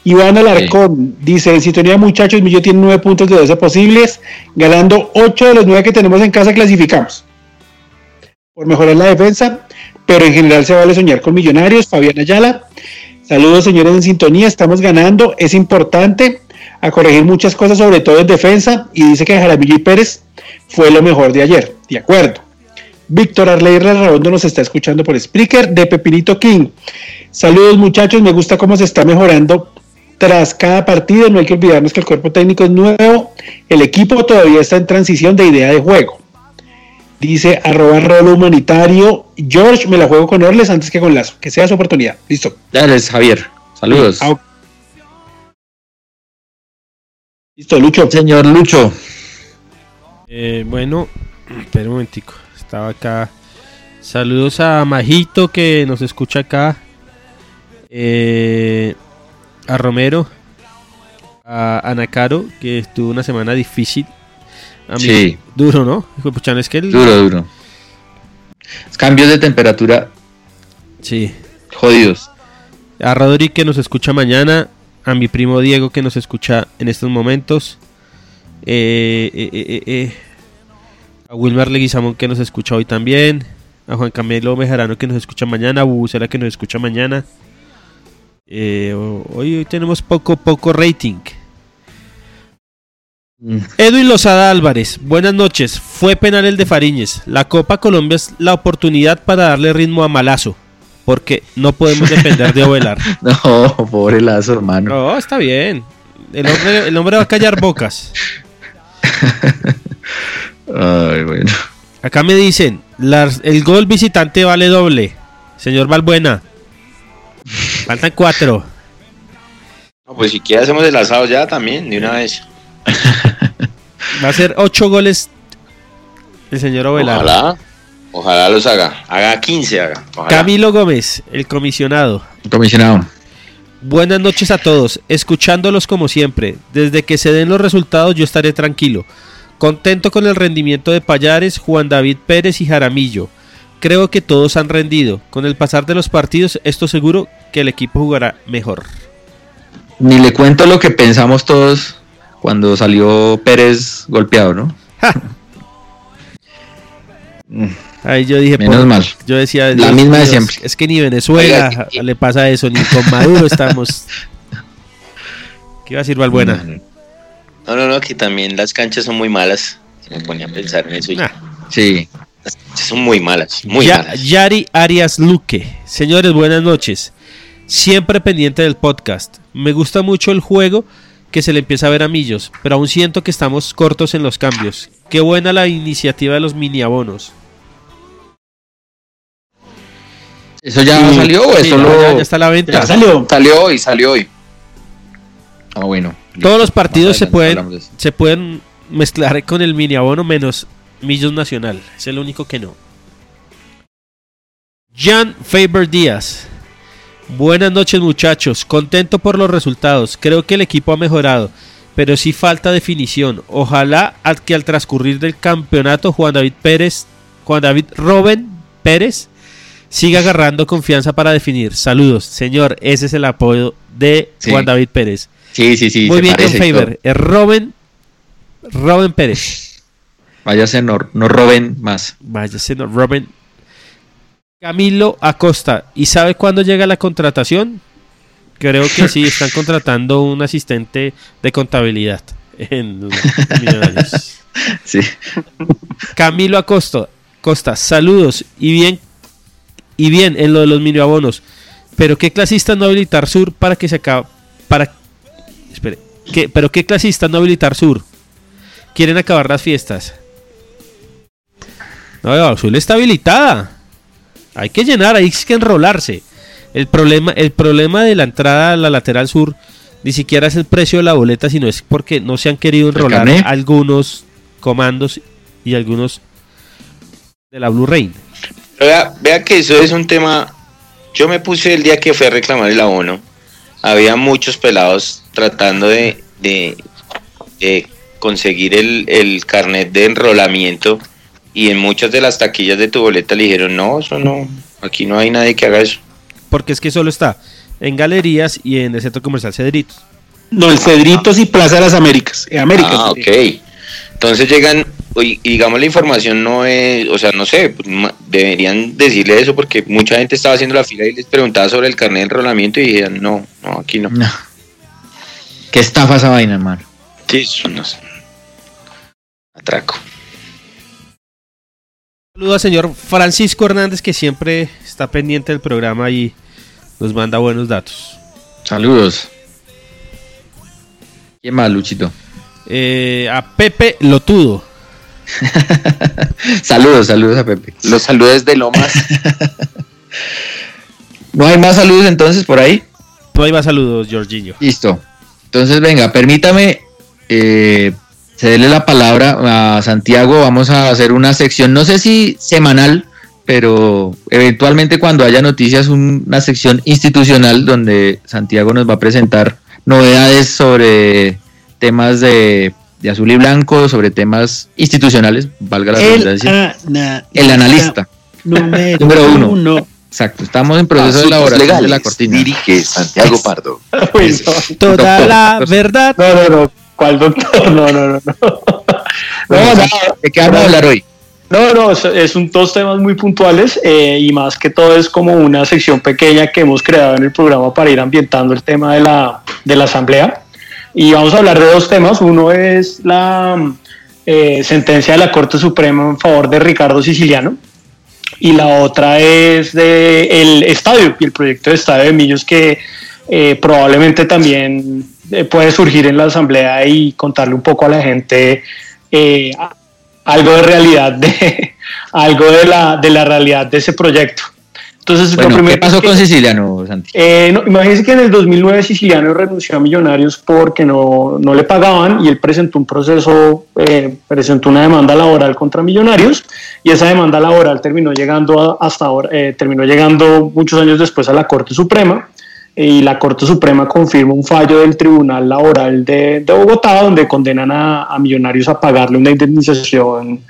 Iván Alarcón dice, en sintonía muchachos, Millo tiene nueve puntos de 12 posibles, ganando ocho de los nueve que tenemos en casa clasificamos. Por mejorar la defensa, pero en general se vale soñar con millonarios. Fabián Ayala, saludos señores en sintonía, estamos ganando, es importante a corregir muchas cosas, sobre todo en defensa, y dice que Jaramillo y Pérez fue lo mejor de ayer, de acuerdo. Víctor Arley Redondo nos está escuchando por Spreaker de Pepinito King. Saludos muchachos, me gusta cómo se está mejorando tras cada partido. No hay que olvidarnos que el cuerpo técnico es nuevo, el equipo todavía está en transición de idea de juego. Dice arroba rolo humanitario. George, me la juego con Orles antes que con Lazo. Que sea su oportunidad. Listo. Dale, Javier. Saludos. Ah. Listo, Lucho. Señor Lucho. Eh, bueno, espera un momentico. Estaba acá. Saludos a Majito que nos escucha acá. Eh, a Romero. A Ana Caro que estuvo una semana difícil. A mí, Sí. Duro, ¿no? Es que Duro, duro. Cambios de temperatura Sí. jodidos. A Rodri que nos escucha mañana. A mi primo Diego que nos escucha en estos momentos. Eh, eh, eh, eh. A Wilmar Leguizamón que nos escucha hoy también. A Juan Camilo Mejarano que nos escucha mañana. A Bubucera que nos escucha mañana. Hoy, hoy tenemos poco, poco rating. Mm. Edwin Lozada Álvarez, buenas noches. Fue penal el de Fariñez. La Copa Colombia es la oportunidad para darle ritmo a Malazo. Porque no podemos depender de Ovelar. No, pobre Lazo, hermano. No, está bien. El hombre, el hombre va a callar bocas. Ay, bueno. Acá me dicen, las- el gol visitante vale doble. Señor Balbuena. Faltan cuatro. No, pues si quieres hacemos el asado ya también, de una vez. Va a ser ocho goles el señor Ovelar. Ojalá, ojalá los haga. Haga 15, haga. Ojalá. Camilo Gómez, el comisionado. Comisionado. Buenas noches a todos, escuchándolos como siempre. Desde que se den los resultados yo estaré tranquilo. Contento con el rendimiento de Payares, Juan David Pérez y Jaramillo. Creo que todos han rendido. Con el pasar de los partidos, esto seguro que el equipo jugará mejor. Ni le cuento lo que pensamos todos cuando salió Pérez golpeado, ¿no? Ahí yo dije, Menos por- mal. Yo decía, La Dios misma de siempre. Es que ni Venezuela Oiga, le pasa eso, ni con Maduro estamos. ¿Qué iba a decir Valbuena? No, no, no, que también las canchas son muy malas. Se me ponía a pensar en eso. y. Sí. Las canchas son muy malas, muy Ya- malas. Yari Arias Luque. Señores, buenas noches. Siempre pendiente del podcast. Me gusta mucho el juego que se le empieza a ver a Millos, pero aún siento que estamos cortos en los cambios. Qué buena la iniciativa de los mini abonos. ¿Eso ya Sí, salió o sí, eso ya- lo ya, ya está a la venta. Ya salió. Salió hoy, salió hoy. Ah, bueno. Todos los partidos se pueden, se pueden mezclar con el mini abono menos Millos Nacional. Es el único que no. Jan Faber Díaz. Buenas noches muchachos. Contento por los resultados. Creo que el equipo ha mejorado. Pero sí falta definición. Ojalá al que al transcurrir del campeonato Juan David Pérez, Juan David Robin Pérez, siga agarrando confianza para definir. Saludos, señor. Ese es el apoyo de Sí. Juan David Pérez. Sí, sí, sí. Muy bien y Faber. Es Robin, Robin Pérez. Váyase, no, no roben más. Vaya, no, Robin. Camilo Acosta. ¿Y sabe cuándo llega la contratación? Creo que sí, están contratando un asistente de contabilidad en Millonarios. Sí. Camilo Acosta, Costa, saludos y bien y bien en lo de los mini abonos. Pero qué clasista no habilitar Sur para que se acabe para espere, ¿qué, pero qué clasista no habilitar Sur. Quieren acabar las fiestas. No, Sur está habilitada. Hay que llenar, hay que enrolarse. El problema, el problema de la entrada a la lateral sur ni siquiera es el precio de la boleta, sino es porque no se han querido enrolar algunos comandos y algunos de la Blue Rain. Vea, vea que eso es un tema. Yo me puse el día que fui a reclamar el abono. Había muchos pelados tratando de, de, de conseguir el, el carnet de enrolamiento. Y en muchas de las taquillas de tu boleta le dijeron: No, eso no. Aquí no hay nadie que haga eso. Porque es que solo está en galerías y en el centro comercial Cedritos. No, el Cedritos y Plaza de las Américas. Eh, Américas. Ah, ok. Entonces llegan, y digamos la información no es, o sea, no sé, pues, deberían decirle eso porque mucha gente estaba haciendo la fila y les preguntaba sobre el carnet de enrolamiento y dijeron, no, no, aquí no. No. Qué estafa esa vaina, hermano. Sí, eso no sé. Atraco. Saludo al señor Francisco Hernández que siempre está pendiente del programa y nos manda buenos datos. Saludos. ¿Quién más, Luchito? Eh, a Pepe Lotudo. saludos, saludos a Pepe. Los saludos de Lomas. ¿No hay más saludos entonces por ahí? No hay más saludos, Jorginho. Listo. Entonces, venga, permítame eh, cederle la palabra a Santiago. Vamos a hacer una sección, no sé si semanal, pero eventualmente cuando haya noticias, un- una sección institucional donde Santiago nos va a presentar novedades sobre temas de, de azul y blanco, sobre temas institucionales, valga la El, redundancia. ana- El analista. número, Número uno. uno. Exacto, estamos en proceso de elaboración de la cortina. Dirige Santiago Pardo. Toda la verdad. no, no, no. ¿Cuál doctor? No, no, no. no. No, no. ¿De qué vamos a hablar hoy? No, no, es, es un, dos temas muy puntuales eh, y más que todo es como una sección pequeña que hemos creado en el programa para ir ambientando el tema de la, de la asamblea. Y vamos a hablar de dos temas. Uno es la eh, sentencia de la Corte Suprema en favor de Ricardo Siciliano y la otra es de el estadio y el proyecto de estadio de Millos que eh, probablemente también puede surgir en la asamblea y contarle un poco a la gente eh, algo de realidad de algo de la de la realidad de ese proyecto. Entonces, lo Bueno, primero ¿qué pasó que- con Siciliano, Santi? eh, no, imagínense que en el 2009 Siciliano renunció a Millonarios porque no, no le pagaban y él presentó un proceso, eh, presentó una demanda laboral contra Millonarios y esa demanda laboral terminó llegando a- hasta ahora, eh, terminó llegando muchos años después a la Corte Suprema y la Corte Suprema confirma un fallo del Tribunal Laboral de, de Bogotá donde condenan a, a Millonarios a pagarle una indemnización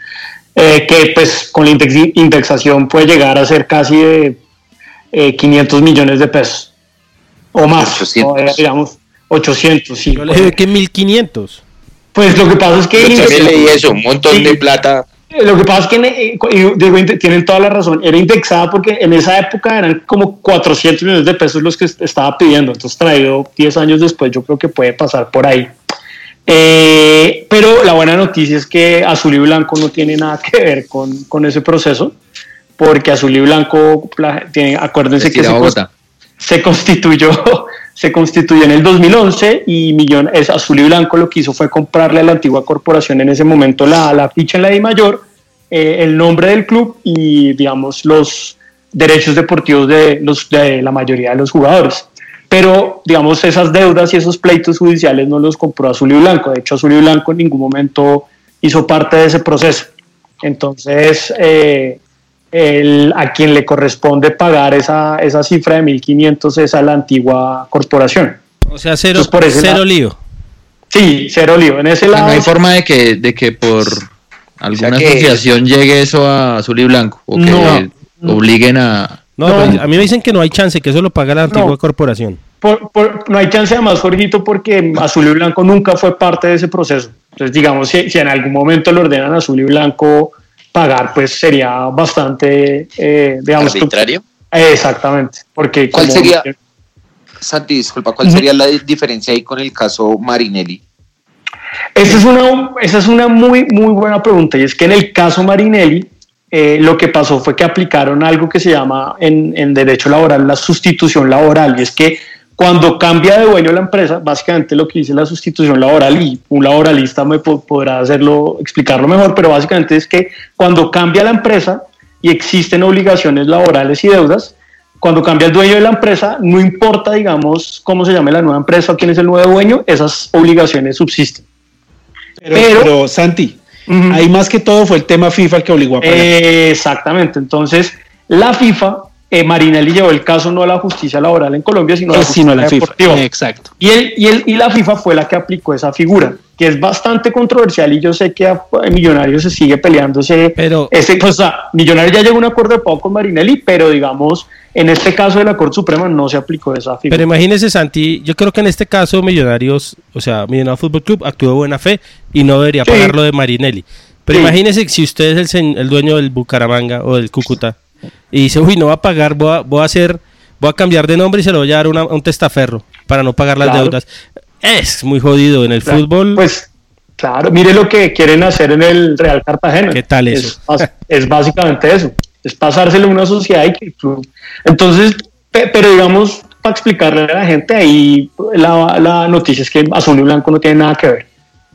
eh, que pues con la index- indexación puede llegar a ser casi de eh, 500 millones de pesos o más, 800. o, digamos 800, sí. Yo le dije que 1500. Pues lo que pasa es que Yo también leí eso, un montón Sí. de plata. Lo que pasa es que eh, digo, tienen toda la razón, era indexada porque en esa época eran como 400 millones de pesos los que est- estaba pidiendo, entonces traído 10 años después yo creo que puede pasar por ahí. Eh, pero la buena noticia es que Azul y Blanco no tiene nada que ver con, con ese proceso, porque Azul y Blanco, la- tiene, acuérdense que se constituyó se constituyó en el 2011 y Millón, es Azul y Blanco lo que hizo fue comprarle a la antigua corporación en ese momento la, la ficha en la I mayor, eh, el nombre del club y digamos los derechos deportivos de, los, de la mayoría de los jugadores. Pero digamos esas deudas y esos pleitos judiciales no los compró Azul y Blanco. De hecho Azul y Blanco en ningún momento hizo parte de ese proceso. Entonces, eh, el- a quien le corresponde pagar esa, esa cifra de 1.500 es a la antigua corporación. O sea, cero, Entonces, por ese cero lado- lío. Sí, cero lío. En ese lado, no hay forma de que, de que por alguna que- asociación llegue eso a azul y blanco o que No. obliguen a... No, No. pero a mí me dicen que no hay chance, que eso lo paga la antigua No. corporación. por- por- no hay chance además, Jorgito, porque Azul y Blanco nunca fue parte de ese proceso. Entonces, digamos, si, si en algún momento le ordenan Azul y Blanco pagar, pues sería bastante, eh, digamos... Arbitrario. Exactamente, porque... ¿Cuál como- sería? Santi, disculpa, ¿cuál sería la di- diferencia ahí con el caso Marinelli? Esa es una, esa es una muy, muy buena pregunta y es que en el caso Marinelli eh, lo que pasó fue que aplicaron algo que se llama en, en derecho laboral la sustitución laboral y es que cuando cambia de dueño la empresa, básicamente lo que dice la sustitución laboral y un laboralista me po- podrá hacerlo, explicarlo mejor, pero básicamente es que cuando cambia la empresa y existen obligaciones laborales y deudas, cuando cambia el dueño de la empresa, no importa, digamos, cómo se llame la nueva empresa o quién es el nuevo dueño, esas obligaciones subsisten. Pero, Pero- pero, Santi, Ujú. ahí más que todo fue el tema FIFA el que obligó a pagar. Exactamente. Entonces, la FIFA, eh, Marinelli llevó el caso no a la justicia laboral en Colombia, sino a la Eh, sino la FIFA. deportiva. Exacto. Y, él, y, él, y la FIFA fue la que aplicó esa figura, que es bastante controversial y yo sé que a, a Millonarios se sigue peleándose. Pero- ese, pues, Millonarios ya llegó a un acuerdo de pago con Marinelli, pero digamos, en este caso de la Corte Suprema no se aplicó esa figura. Pero imagínese, Santi, yo creo que en este caso Millonarios, o sea, Millonarios Fútbol Club actuó de buena fe y no debería Sí. pagar lo de Marinelli. Pero Sí. imagínese si usted es el, el dueño del Bucaramanga o del Cúcuta y dice, uy, no va a pagar, voy a, voy a hacer, voy a cambiar de nombre y se lo voy a dar una- a un testaferro para no pagar las Claro. deudas. Es muy jodido en el Claro, fútbol. Pues claro, mire lo que quieren hacer en el Real Cartagena. ¿Qué tal eso? Es, es básicamente eso, es pasárselo a una sociedad y que el club. Entonces, pe- pero digamos, para explicarle a la gente, ahí la, la noticia es que Azul y Blanco no tiene nada que ver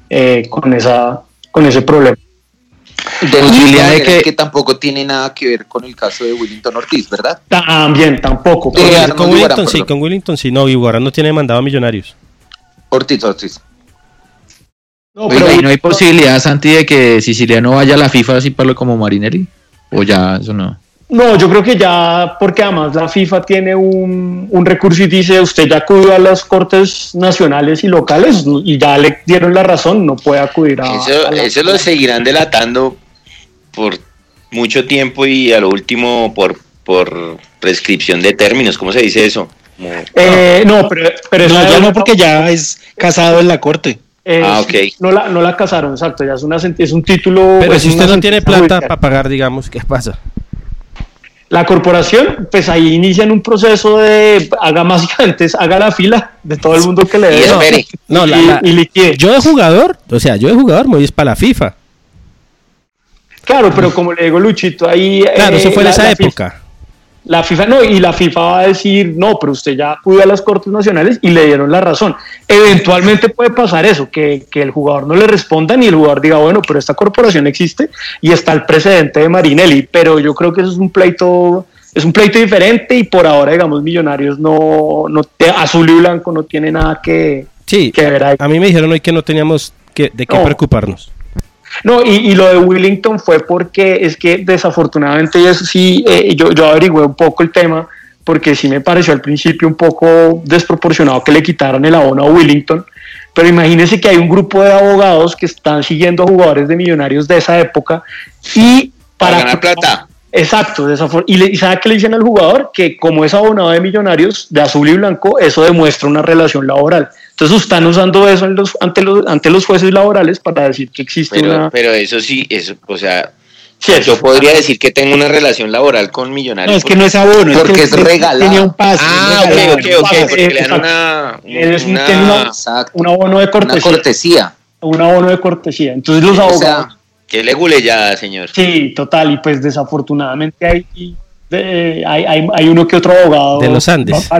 eh, con, esa, con ese problema. De Posibilidad de que... que- tampoco tiene nada que ver con el caso de Willington Ortiz, ¿verdad? También, tampoco. Arnold con Willington sí, con Willington sí, no, Iguarán no tiene mandado a Millonarios. Ortiz, Ortiz. no, Oiga, pero- ¿y no hay posibilidad, Santi, de que Siciliano vaya a la FIFA así para como Marinelli? ¿O ya eso no? No, yo creo que ya, porque además la FIFA tiene un, un recurso y dice, usted ya acudió a las cortes nacionales y locales y ya le dieron la razón, no puede acudir a... Eso, a la- eso lo seguirán delatando por mucho tiempo y a lo último por, por prescripción de términos. ¿Cómo se dice eso? Como- Eh, no, pero, pero No, esa ya no, porque ya es casado en la corte. Eh, Ah, ok. No la, no la casaron, exacto, ya es, una, es un título... Pero es si usted no tiene plata para pagar, digamos, ¿qué pasa? La corporación, pues ahí inician un proceso de, haga básicamente, es haga la fila de todo el mundo que le Y dé espere. No, la- y, la- y liquide. yo de jugador, o sea, yo de jugador me voy es para la FIFA. Claro, pero como le digo Luchito, ahí... Claro, eh, eso fue en esa FIFA época. La FIFA no, y la FIFA va a decir, no, pero usted ya acudió a las Cortes Nacionales y le dieron la razón. Eventualmente puede pasar eso, que, que el jugador no le responda ni el jugador diga, bueno, pero esta corporación existe y está el precedente de Marinelli, pero yo creo que eso es un pleito, es un pleito diferente y por ahora, digamos, Millonarios no, no te- azul y blanco no tiene nada que, Sí, que ver ahí. a mí me dijeron hoy que no teníamos que, de qué No. preocuparnos. No, y, y lo de Willington fue porque es que desafortunadamente, y eso sí, eh, yo, yo averigüé un poco el tema, porque sí me pareció al principio un poco desproporcionado que le quitaran el abono a Willington, pero imagínense que hay un grupo de abogados que están siguiendo a jugadores de millonarios de esa época y Para para ganar plata. Exacto, y, le, y sabe qué le dicen al jugador que como es abonado de millonarios de azul y blanco, eso demuestra una relación laboral. Entonces están usando eso en los, ante, los, ante los jueces laborales para decir que existe Pero, una... pero eso sí, eso, o sea, Sí, eso- yo podría decir que tengo una relación laboral con millonarios. No, es que no es abono. Porque que es regalado. Tenía un pase. Ah, es regalado. ok, ok, ok, porque le dan Exacto. una, Es un- una- una- Exacto. un abono de Una cortesía. cortesía. Un abono de cortesía. Entonces los O abogados... sea, que le gule ya, señor. sí, total. Y pues desafortunadamente hay, de- hay, hay, hay uno que otro abogado... De los Andes. no.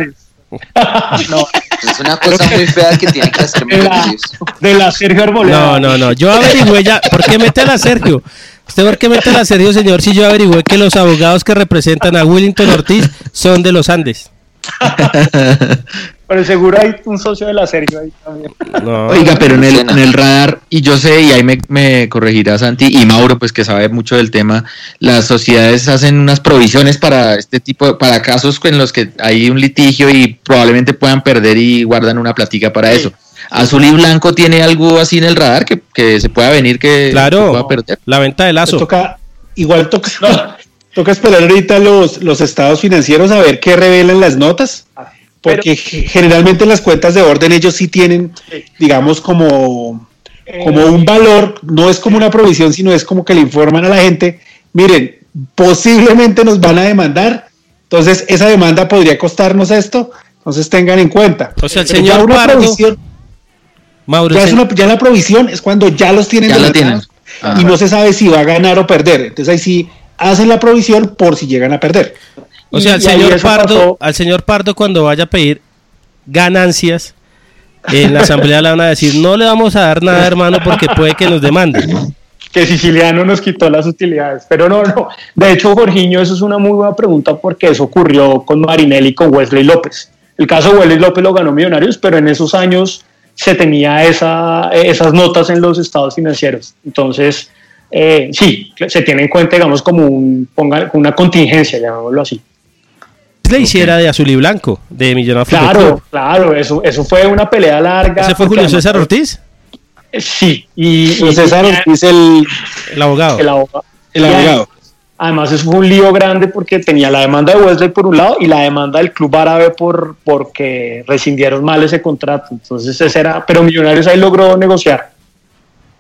no, es una cosa muy fea que tiene que hacer de la, millonarios. de la Sergio Arboleda. No, no, no. Yo averigüé ya. ¿Por qué meten a Sergio? ¿Usted por qué meten a Sergio, señor? Si yo averigüé que los abogados que representan a Willington Ortiz son de los Andes. Pero seguro hay un socio de la Sergio ahí también. No. Oiga, pero en el, en el radar, y yo sé, y ahí me, me corregirá Santi y Mauro, pues que sabe mucho del tema, las sociedades hacen unas provisiones para este tipo, de- para casos en los que hay un litigio y probablemente puedan perder y guardan una platica para Sí. eso. Azul y Blanco tiene algo así en el radar que, que se pueda venir que Claro, pueda perder. la venta de Pues lazo. toca, igual toca, toca esperar ahorita los, los estados financieros a ver qué revelan las notas, porque ge- generalmente las cuentas de orden ellos sí tienen, digamos, como, como un valor, no es como una provisión, sino es como que le informan a la gente, miren, posiblemente nos van a demandar, entonces esa demanda podría costarnos esto, entonces tengan en cuenta. O sea, el Pero señor una Pardo- provisión- Mauro, ya, es una- ya la provisión es cuando ya los tienen Ya la tienen. y Ah. no se sabe si va a ganar o perder. Entonces ahí sí hacen la provisión por si llegan a perder. O sea, Y- ahí señor Pardo, pasó. al señor Pardo cuando vaya a pedir ganancias en la asamblea le van a decir, no le vamos a dar nada, hermano, porque puede que nos demanden. que Siciliano nos quitó las utilidades. Pero no, no. De hecho, Jorginho, eso es una muy buena pregunta porque eso ocurrió con Marinelli y con Wesley López. El caso de Wesley López lo ganó Millonarios, pero en esos años se tenía esa, esas notas en los estados financieros. Entonces, eh, sí, se tiene en cuenta, digamos, como un, ponga, una contingencia, llamémoslo así. Le hiciera de azul y blanco, de Millonarios Claro, Club. claro, eso, eso fue una pelea larga. ¿Ese fue Julio además- César Ortiz? Sí, y, César Ortiz, el, El abogado. el abogado. el Y abogado. Además, eso fue un lío grande porque tenía la demanda de Wesley por un lado y la demanda del club árabe por porque rescindieron mal ese contrato. Entonces, ese era, pero Millonarios ahí logró negociar.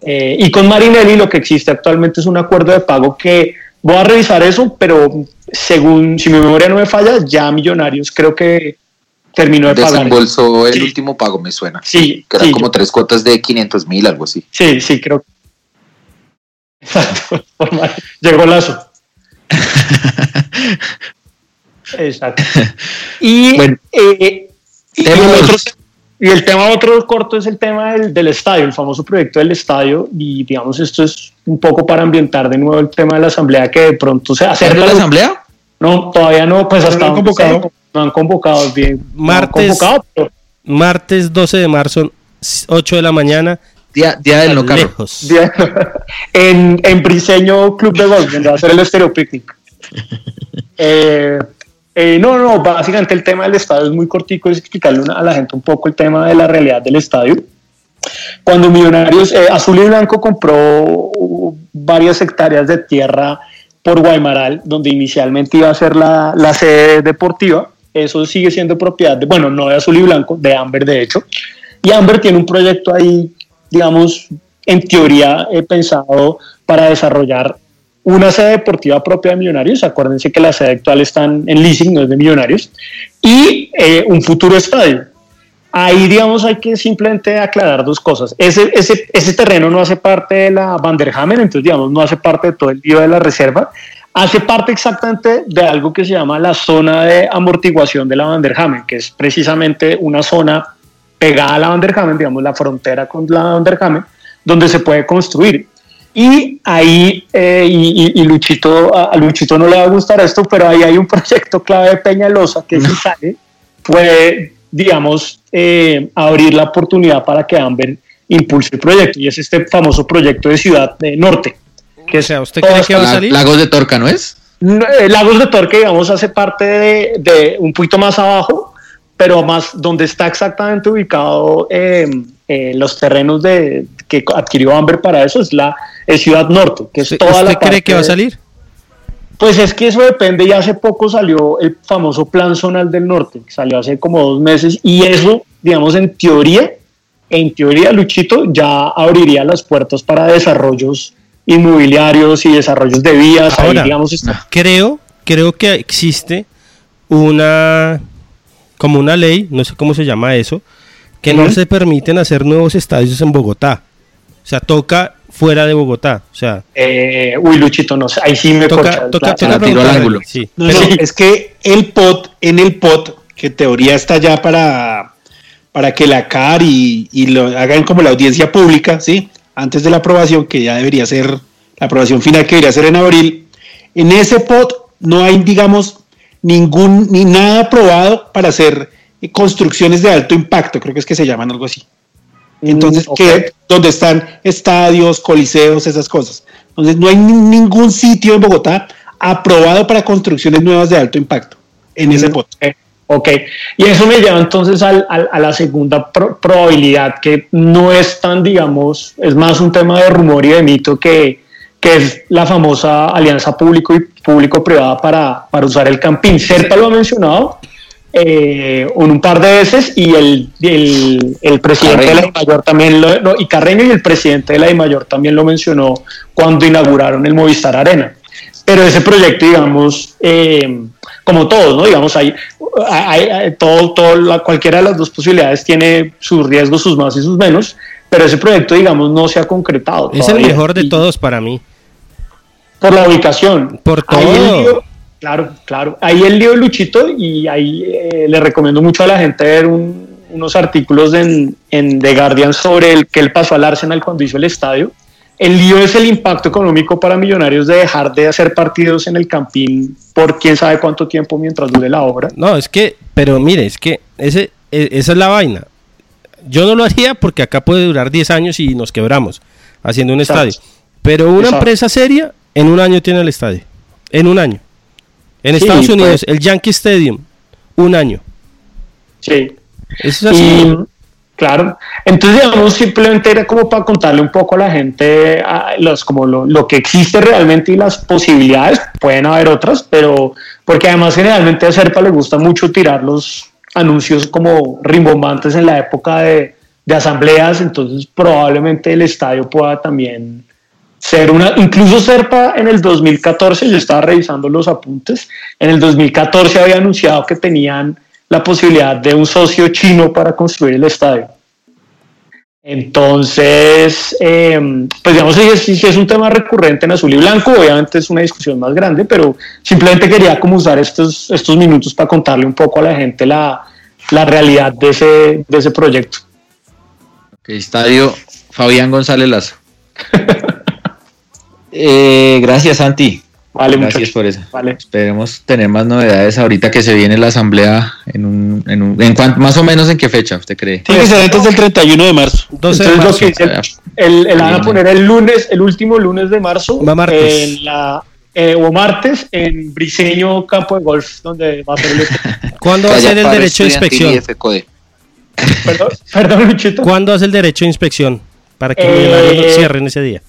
Eh, y con Marinelli lo que existe actualmente es un acuerdo de pago que voy a revisar eso, pero según, si mi memoria no me falla, ya Millonarios creo que terminó de pagar. Desembolsó el Sí. último pago, me suena. Sí, Que eran sí, como yo- tres cuotas de 500 mil, algo así. Sí, sí, creo. Exacto. Llegó Lazo. Exacto. Y, Bueno. eh, y, el dos. otro- y el tema otro corto es el tema del, del estadio, el famoso proyecto del estadio. Y digamos, esto es un poco para ambientar de nuevo el tema de la asamblea que de pronto se ¿Hacer hacer la asamblea? No, todavía no, pues No hasta lo han convocado. no han convocado bien. no han Martes. convocado, pero Martes 12 de marzo, 8 de la mañana. Día, día del no carro. lejos. Día- en, en Briseño Club de Golf, donde va a ser el Estéreo Picnic. Eh, eh, no, no, básicamente el tema del estadio es muy cortico, es explicarle a la gente un poco el tema de la realidad del estadio. Cuando Millonarios, eh, Azul y Blanco compró varias hectáreas de tierra por Guaymaral, donde inicialmente iba a ser la, la sede deportiva, eso sigue siendo propiedad de, bueno, no de Azul y Blanco, de Amber de hecho, y Amber tiene un proyecto ahí digamos, en teoría he pensado para desarrollar una sede deportiva propia de Millonarios, acuérdense que la sede actual está en leasing, no es de Millonarios, y eh, un futuro estadio. Ahí, digamos, hay que simplemente aclarar dos cosas. Ese, ese, ese terreno no hace parte de la Vanderhamen, entonces, digamos, no hace parte de todo el lío de la reserva, hace parte exactamente de algo que se llama la zona de amortiguación de la Vanderhamen, que es precisamente una zona pegada a la Vanderhamen, digamos, la frontera con la Vanderhamen, donde se puede construir. Y ahí, eh, y, Luchito, a Luchito no le va a gustar esto, pero ahí hay un proyecto clave de Peñalosa que si sale, puede, digamos, eh, abrir la oportunidad para que Amber impulse el proyecto. Y es este famoso proyecto de Ciudad de Norte. Que sea, ¿usted cree que va a salir? Lagos de Torca, ¿no es? Eh, Lagos de Torca, digamos, hace parte de, de, un poquito más abajo, pero más donde está exactamente ubicado los terrenos de, que adquirió Amber para eso es la Ciudad Norte, que es toda ¿Usted cree que va a salir? Pues es que eso depende, y hace poco salió el famoso Plan Zonal del Norte, que salió hace como dos meses, y eso, digamos, en teoría, en teoría, Luchito, ya abriría las puertas para desarrollos inmobiliarios y desarrollos de vías. digamos, creo, creo que existe una, como una ley, no sé cómo se llama eso, que no se permiten hacer nuevos estadios en Bogotá. O sea, toca fuera de Bogotá. O sea, eh, uy, Luchito, no sé, ahí sí me toca, toca, tiro al ángulo. Sí. es que el POT, en el POT, que teoría está ya para, para que la CAR y, y, lo hagan como la audiencia pública, ¿sí? Antes de la aprobación, que ya debería ser la aprobación final, que debería ser en abril. En ese POT no hay, digamos, ningún, ni nada aprobado para hacer construcciones de alto impacto, creo que es que se llaman algo así. Entonces, ¿qué? donde están estadios, coliseos, esas cosas. Entonces, no hay ningún sitio en Bogotá aprobado para construcciones nuevas de alto impacto en ese punto. Ok, y eso me lleva entonces al, a la segunda probabilidad, que no es tan, digamos, es más un tema de rumor y de mito que, que es la famosa alianza público y público-privada para, para usar el campín. Serpa lo ha mencionado, eh, un par de veces y el, el, presidente de la Mayor también lo, y Carreño y el presidente de la Mayor también lo mencionó cuando inauguraron el Movistar Arena. Pero ese proyecto, digamos, eh, como todos, ¿no? Digamos, hay, hay, todo, todo la, cualquiera de las dos posibilidades tiene sus riesgos, sus más y sus menos, pero ese proyecto, digamos, no se ha concretado. Es el mejor de todos para mí. Por la ubicación. Por todo. Claro, claro. Ahí el lío de Luchito y ahí eh, le recomiendo mucho a la gente ver unos artículos en, en, The Guardian sobre el que él pasó al Arsenal cuando hizo el estadio. El lío es el impacto económico para Millonarios de dejar de hacer partidos en el Campín por quién sabe cuánto tiempo mientras dure la obra. No, es que, pero mire, es que ese, e, esa es la vaina. Yo no lo haría porque acá puede durar 10 años y nos quebramos haciendo un estadio. Pero una empresa seria en un año tiene el estadio. En un año. En Estados Unidos, pues. el Yankee Stadium, un año. Sí. Eso es así. claro. Entonces, digamos, simplemente era como para contarle un poco a la gente los, como lo, que existe realmente y las posibilidades. Pueden haber otras, pero porque además generalmente a Serpa le gusta mucho tirar los anuncios como rimbombantes en la época de, de asambleas, entonces probablemente el estadio pueda también ser una, incluso Serpa en el 2014, yo estaba revisando los apuntes, en el 2014 había anunciado que tenían la posibilidad de un socio chino para construir el estadio. Entonces, em, pues digamos, si es, es un tema recurrente en azul y blanco, obviamente es una discusión más grande, pero simplemente quería como usar estos, estos minutos para contarle un poco a la gente la, la realidad de ese, de ese proyecto. estadio Fabián González Lazo. Eh, gracias, Santi. Vale, gracias por eso. Vale. Esperemos tener más novedades ahorita que se viene la asamblea en un, en un en cuanto, más o menos en qué fecha usted cree. Tiene que ser antes del 31 de marzo. Entonces, el, van a poner el lunes, el último lunes de marzo, en la eh, o martes en Briseño Campo de Golf, donde va a ser el ¿Cuándo va a ser el derecho de inspección? Perdón, perdón, Luchito. ¿Cuándo hace el derecho de inspección? Para que eh, cierren ese día.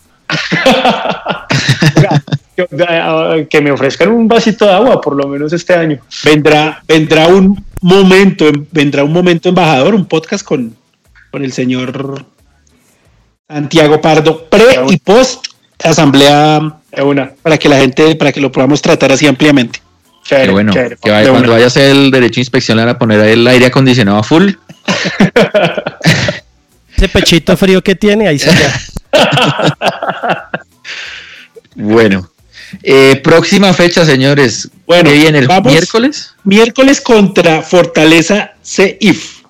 Que me ofrezcan un vasito de agua, por lo menos este año. Vendrá, vendrá un momento, vendrá un momento embajador, un podcast con, con el señor Santiago Pardo, pre y post asamblea De una. para que la gente, para que lo podamos tratar así ampliamente. Chévere, Qué bueno. chévere. que vaya- De cuando una. vaya a hacer el derecho de inspección le van a poner el aire acondicionado a full. Ese pechito frío que tiene, ahí se Bueno. Eh, próxima fecha, señores. Bueno, ¿Qué viene el vamos. miércoles? Miércoles contra Fortaleza CIF.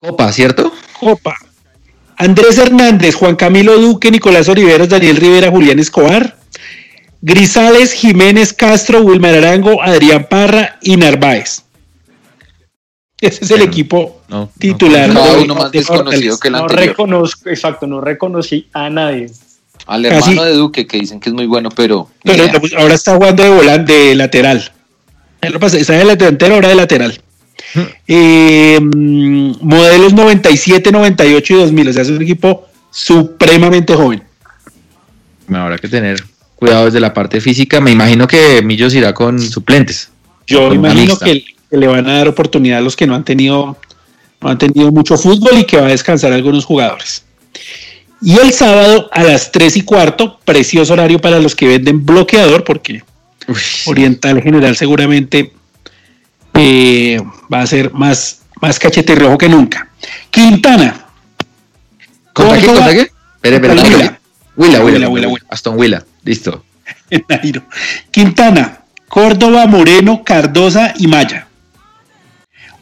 Copa, ¿cierto? Copa. Andrés Hernández, Juan Camilo Duque, Nicolás Oliveros, Daniel Rivera, Julián Escobar. Grisales, Jiménez Castro, Wilmar Arango, Adrián Parra y Narváez. Ese es el Pero equipo No. titular. Cada de- uno más de desconocido Fortaleza. que el No anterior. reconozco, exacto, no reconocí a nadie. Al Casi. hermano de Duque, que dicen que es muy bueno, pero. idea. ahora está jugando de volante, de lateral. Él lo pasa, Está de la delantera, ahora de lateral. Eh, mm, modelos 97, 98 y 2000. O sea, es un equipo supremamente joven. Bueno, habrá que tener cuidado desde la parte física. Me imagino que Millos irá con suplentes. Yo Con imagino que, que le van a dar oportunidad a los que no han tenido no han tenido mucho fútbol y que va a descansar algunos jugadores. Y el sábado a las 3 y cuarto, precioso horario para los que venden bloqueador, porque Uy. Oriental General seguramente eh, va a ser más, más cachete rojo que nunca. Quintana, ¿Contra qué? ¿Contra qué? Espere, contra Huila. Huila. Huila. Aston Huila. Listo. Quintana, Córdoba, Moreno, Cardosa y Maya.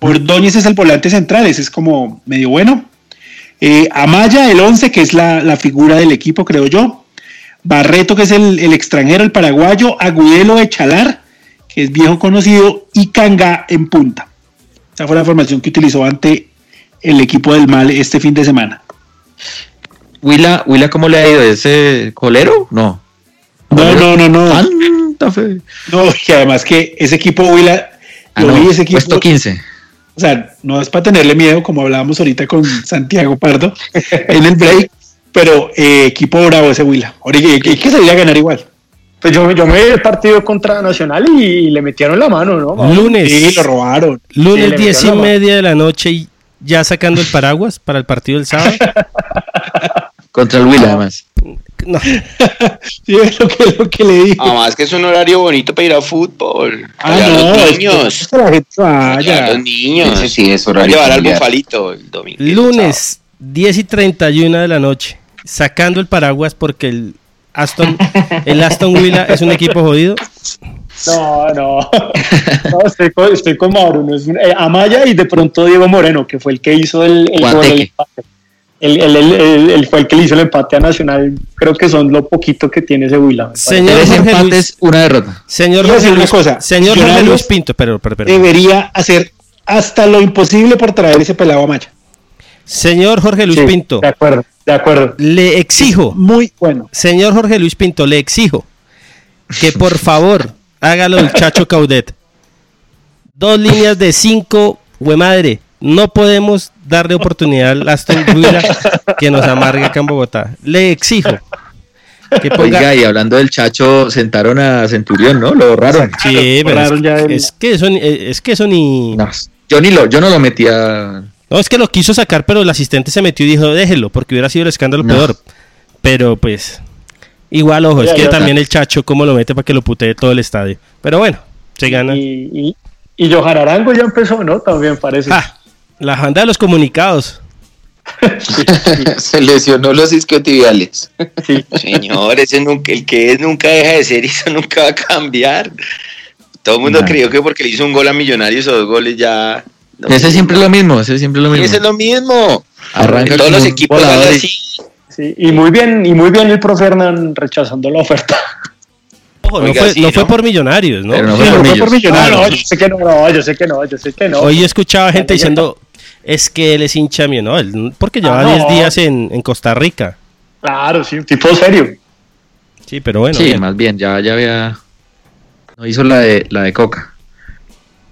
Ordóñez es el volante central, ese es como medio bueno. Eh, Amaya, el 11, que es la, la figura del equipo, creo yo. Barreto, que es el, el extranjero, el paraguayo. Agudelo de Chalar, que es viejo conocido. Y Canga en punta. Esa fue la formación que utilizó ante el equipo del Mal este fin de semana. Huila, Huila, ¿cómo le ha ido? ¿Ese colero? No. No, no, no, no. Fe. No, y además que ese equipo Huila, Ah, no, vi ese equipo. Puesto 15. O sea, no es para tenerle miedo, como hablábamos ahorita con Santiago Pardo en el break, pero eh, equipo bravo ese Huila. Ahora hay que, salir a ganar igual. Pues yo, yo me vi el partido contra Nacional y, le metieron la mano, ¿no? Lunes. Sí, lo robaron. Sí, Lunes le 10 y media de la noche y ya sacando el paraguas para el partido del sábado. Contra el Huila, además. No, Sí, es lo que, lo que le dije. Además que es un horario bonito para ir a fútbol. Ah, Allá no, los niños. es que Allá los niños. Ese sí es horario llevar al bufalito el domingo. lunes 10 y 31 de la noche, sacando el paraguas porque el Aston, el Aston Villa es un equipo jodido. No, no. No, estoy, con, estoy con Mauro. no es un- eh, Amaya y de pronto Diego Moreno, que fue el que hizo el, el gol, Guateque. El. El, el- el- el- el- fue el que le hizo el empate a Nacional. Creo que son lo poquito que tiene ese Huila. Señor Tres Jorge empates, Luis, una derrota. señor Jorge una Luis, cosa, señor Jorge Millonarios Luis Pinto, pero, pero, pero. Debería hacer hasta lo imposible por traer ese pelado a Maya. señor Jorge Luis Sí, Pinto, De acuerdo, de acuerdo. le exijo, Muy bueno. señor Jorge Luis Pinto, le exijo que por favor haga lo del Chacho Caudet. Dos líneas de cinco, hue madre. No podemos darle oportunidad al Aston Villa que nos amargue acá en Bogotá. Le exijo que ponga. Oiga, y hablando del Chacho, sentaron a Centurión, ¿no? Lo borraron. Sí, pero es, borraron ya el- es que eso, ni- es que eso ni. No, yo, ni lo, yo no lo metía. No, es que lo quiso sacar, pero el asistente se metió y dijo, déjelo, porque hubiera sido el escándalo No. peor. Pero pues, igual, ojo, es que ya. también el chacho, cómo lo mete para que lo putee todo el estadio. Pero bueno, se gana. Y, y, y Johan Arango ya empezó, ¿no? También parece. Ja, la banda de los comunicados. Se lesionó los isquiotibiales. Sí. Señor, ese nunca, el que es nunca deja de ser y eso nunca va a cambiar. Todo el mundo creyó que porque le hizo un gol a Millonarios o dos goles ya. no, Ese siempre es lo mismo, ese siempre es lo mismo. Ese es lo mismo. Arranca Todos los equipos van y- así. Sí, y muy bien, y muy bien el profe Hernán rechazando la oferta. Ojo, no, fue, sí, no ¿no? fue por millonarios, ¿no? Pero no Sí, fue no por fue por Millos. No, Millonarios. no, yo sé que no, no, yo sé que no, yo sé que no. Hoy escuchaba gente diciendo, es que él es hincha mío, ¿no? Él- porque lleva Ah, 10 no. días en, en Costa Rica. Claro, sí, un tipo serio. Sí, pero bueno. sí, bien. más bien, ya, ya había. No hizo la de, la de Coca.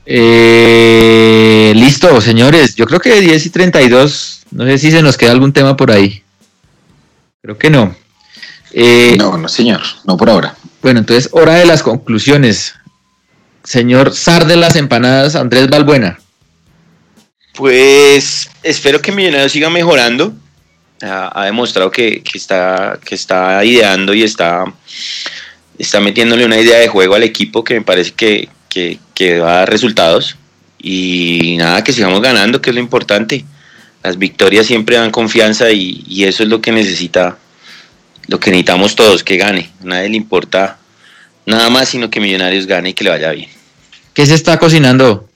Eh, listo, señores. Yo creo que 10 y 32. No sé si se nos queda algún tema por ahí. Creo que no. Eh, No, no, señor, no por ahora. Bueno, entonces, hora de las conclusiones. Señor Zar de las empanadas, Andrés Balbuena. Pues espero que Millonarios siga mejorando. ha, ha demostrado que, que está, que está ideando y está, está metiéndole una idea de juego al equipo que me parece que, que, que va a dar resultados. Y nada, que sigamos ganando, que es lo importante. Las victorias siempre dan confianza y, y eso es lo que necesita, lo que necesitamos todos, que gane. A nadie le importa nada más sino que Millonarios gane y que le vaya bien. ¿Qué se está cocinando?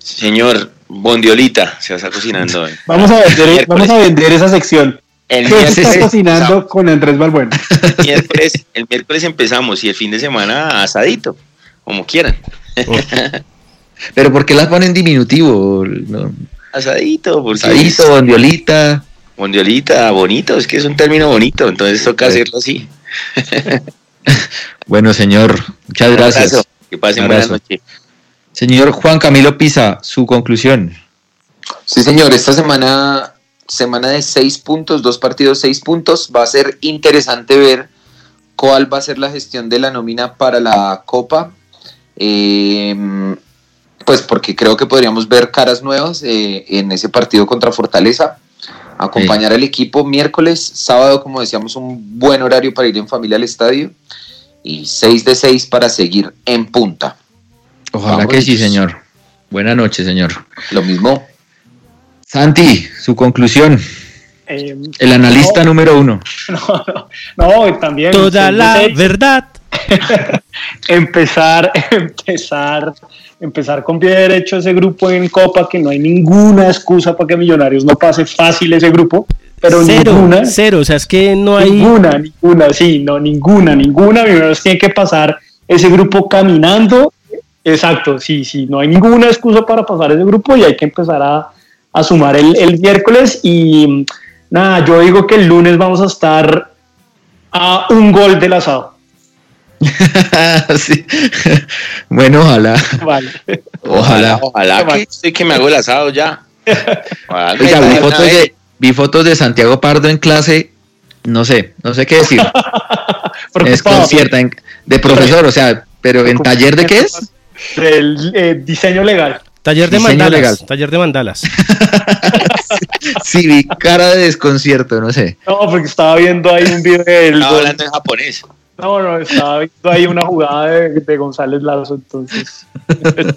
Señor Bondiolita, se está cocinando hoy. Vamos a vender, vamos a vender esa sección. El ¿Qué está miércoles, cocinando con Andrés Balbuena? el miércoles, el miércoles empezamos y el fin de semana asadito, como quieran. ¿Pero por qué las ponen en diminutivo? ¿No? Asadito, porque Sadito, bondiolita. Bondiolita, bonito, es que es un término bonito, entonces toca Sí. hacerlo así. Bueno, señor, muchas Un gracias. abrazo, Que pasen buenas noches. Señor Juan Camilo Pisa, su conclusión. Sí, señor, esta semana, semana de seis puntos, dos partidos, seis puntos. Va a ser interesante ver cuál va a ser la gestión de la nómina para la Copa. Eh, pues porque creo que podríamos ver caras nuevas eh, en ese partido contra Fortaleza. Acompañar al equipo miércoles, sábado, como decíamos, un buen horario para ir en familia al estadio. Y 6 de 6 para seguir en punta. Ojalá Vamos. que sí, señor. Buenas noches, señor. Lo mismo. Santi, su conclusión. Eh, El analista no, número uno. no, no, no, también. Toda la seis. verdad. empezar, empezar, empezar con pie derecho ese grupo en Copa, que no hay ninguna excusa para que Millonarios no pase fácil ese grupo, pero cero, ninguna, cero. O sea, es que no hay. ninguna, ninguna, sí, no, ninguna, ninguna. Millonarios tiene que pasar ese grupo caminando. Exacto, sí, sí, no hay ninguna excusa para pasar ese grupo y hay que empezar a, a sumar el, el miércoles y nada, yo digo que el lunes vamos a estar a un gol del asado. Sí. Bueno, ojalá. Vale. Ojalá. Ojalá que estoy que me hago el asado ya. Ojalá Oiga, vi fotos, de, vi fotos de Santiago Pardo en clase. No sé, no sé qué decir. Desconcierta. en- de profesor, o sea, pero en taller de qué es? Del eh, diseño legal. Taller de Diseño mandalas. legal. Taller de mandalas. Sí, vi cara de desconcierto, no sé. No, porque estaba viendo ahí un video del Estaba gol. hablando en japonés. No, no, estaba viendo ahí una jugada de, de González Lazo, entonces.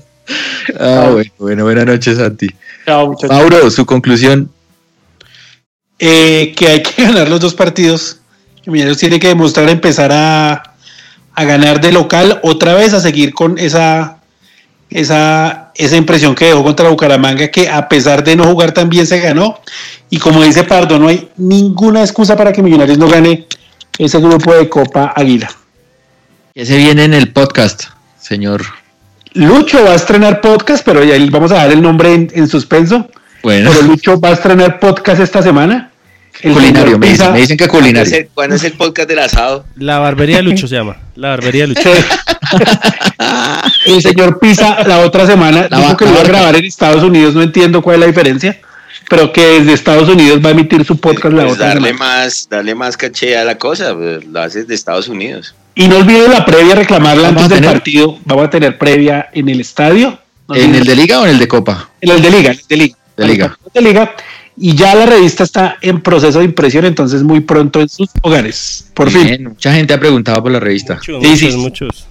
Ah, bueno, bueno, buenas noches, Santi. Chao, muchachos. Mauro, su conclusión. Eh, que hay que ganar los dos partidos. Que Millonarios tiene que demostrar empezar a, a ganar de local otra vez, a seguir con esa, esa, esa impresión que dejó contra Bucaramanga, que a pesar de no jugar tan bien se ganó. Y como dice Pardo, no hay ninguna excusa para que Millonarios no gane ese grupo de Copa Águila. ¿Qué se viene en el podcast, señor? Lucho va a estrenar podcast, pero ya vamos a dar el nombre en, en suspenso. Bueno, Pero Lucho va a estrenar podcast esta semana. El culinario, me dicen, Pisa- me dicen que ¿Cuándo es, culinario. el, cuándo es el podcast del asado? La barbería de Lucho se llama. La barbería de Lucho. el señor Pisa la otra semana La dijo va- que lo va a grabar en Estados Unidos, no entiendo cuál es la diferencia, pero que desde Estados Unidos va a emitir su podcast la Pues otra darle semana. más, darle más caché a la cosa, pues, lo haces de Estados Unidos. Y no olviden la previa, reclamarla Vamos antes del partido. Vamos a tener previa en el estadio. No ¿En el de liga o en el de copa? en el de Liga, en el de Liga. De Liga. De Liga. Y ya la revista está en proceso de impresión, entonces muy pronto en sus hogares. Por fin. Bien, mucha gente ha preguntado por la revista. Muchos, Sí, sí. muchos.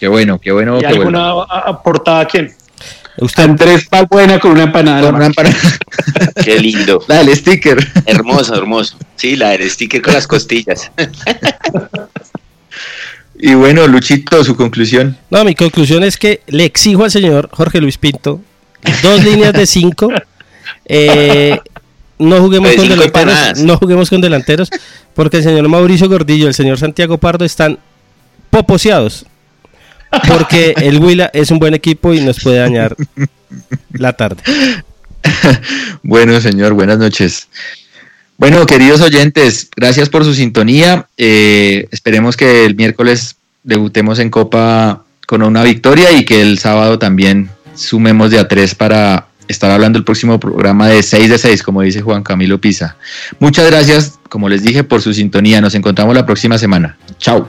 Qué bueno, qué bueno, ¿Y qué alguna bueno. a- aportada a quién? Usted, Andrés Balbuena con una empanada. Con una mano. empana- Qué lindo. La del sticker. hermoso, hermoso. Sí, la del sticker con las costillas. Y bueno, Luchito, su conclusión. no, mi conclusión es que le exijo al señor Jorge Luis Pinto dos líneas de cinco. Eh, no juguemos De con delanteros. empanadas. No juguemos con delanteros. Porque el señor Mauricio Gordillo y el señor Santiago Pardo están poposeados. Porque el Huila es un buen equipo y nos puede dañar la tarde. Bueno, señor, buenas noches. Bueno, queridos oyentes, gracias por su sintonía. Eh, esperemos que el miércoles debutemos en Copa con una victoria y que el sábado también sumemos de a tres para estar hablando el próximo programa de 6 de 6, como dice Juan Camilo Pisa. Muchas gracias, como les dije, por su sintonía. Nos encontramos la próxima semana. Chao.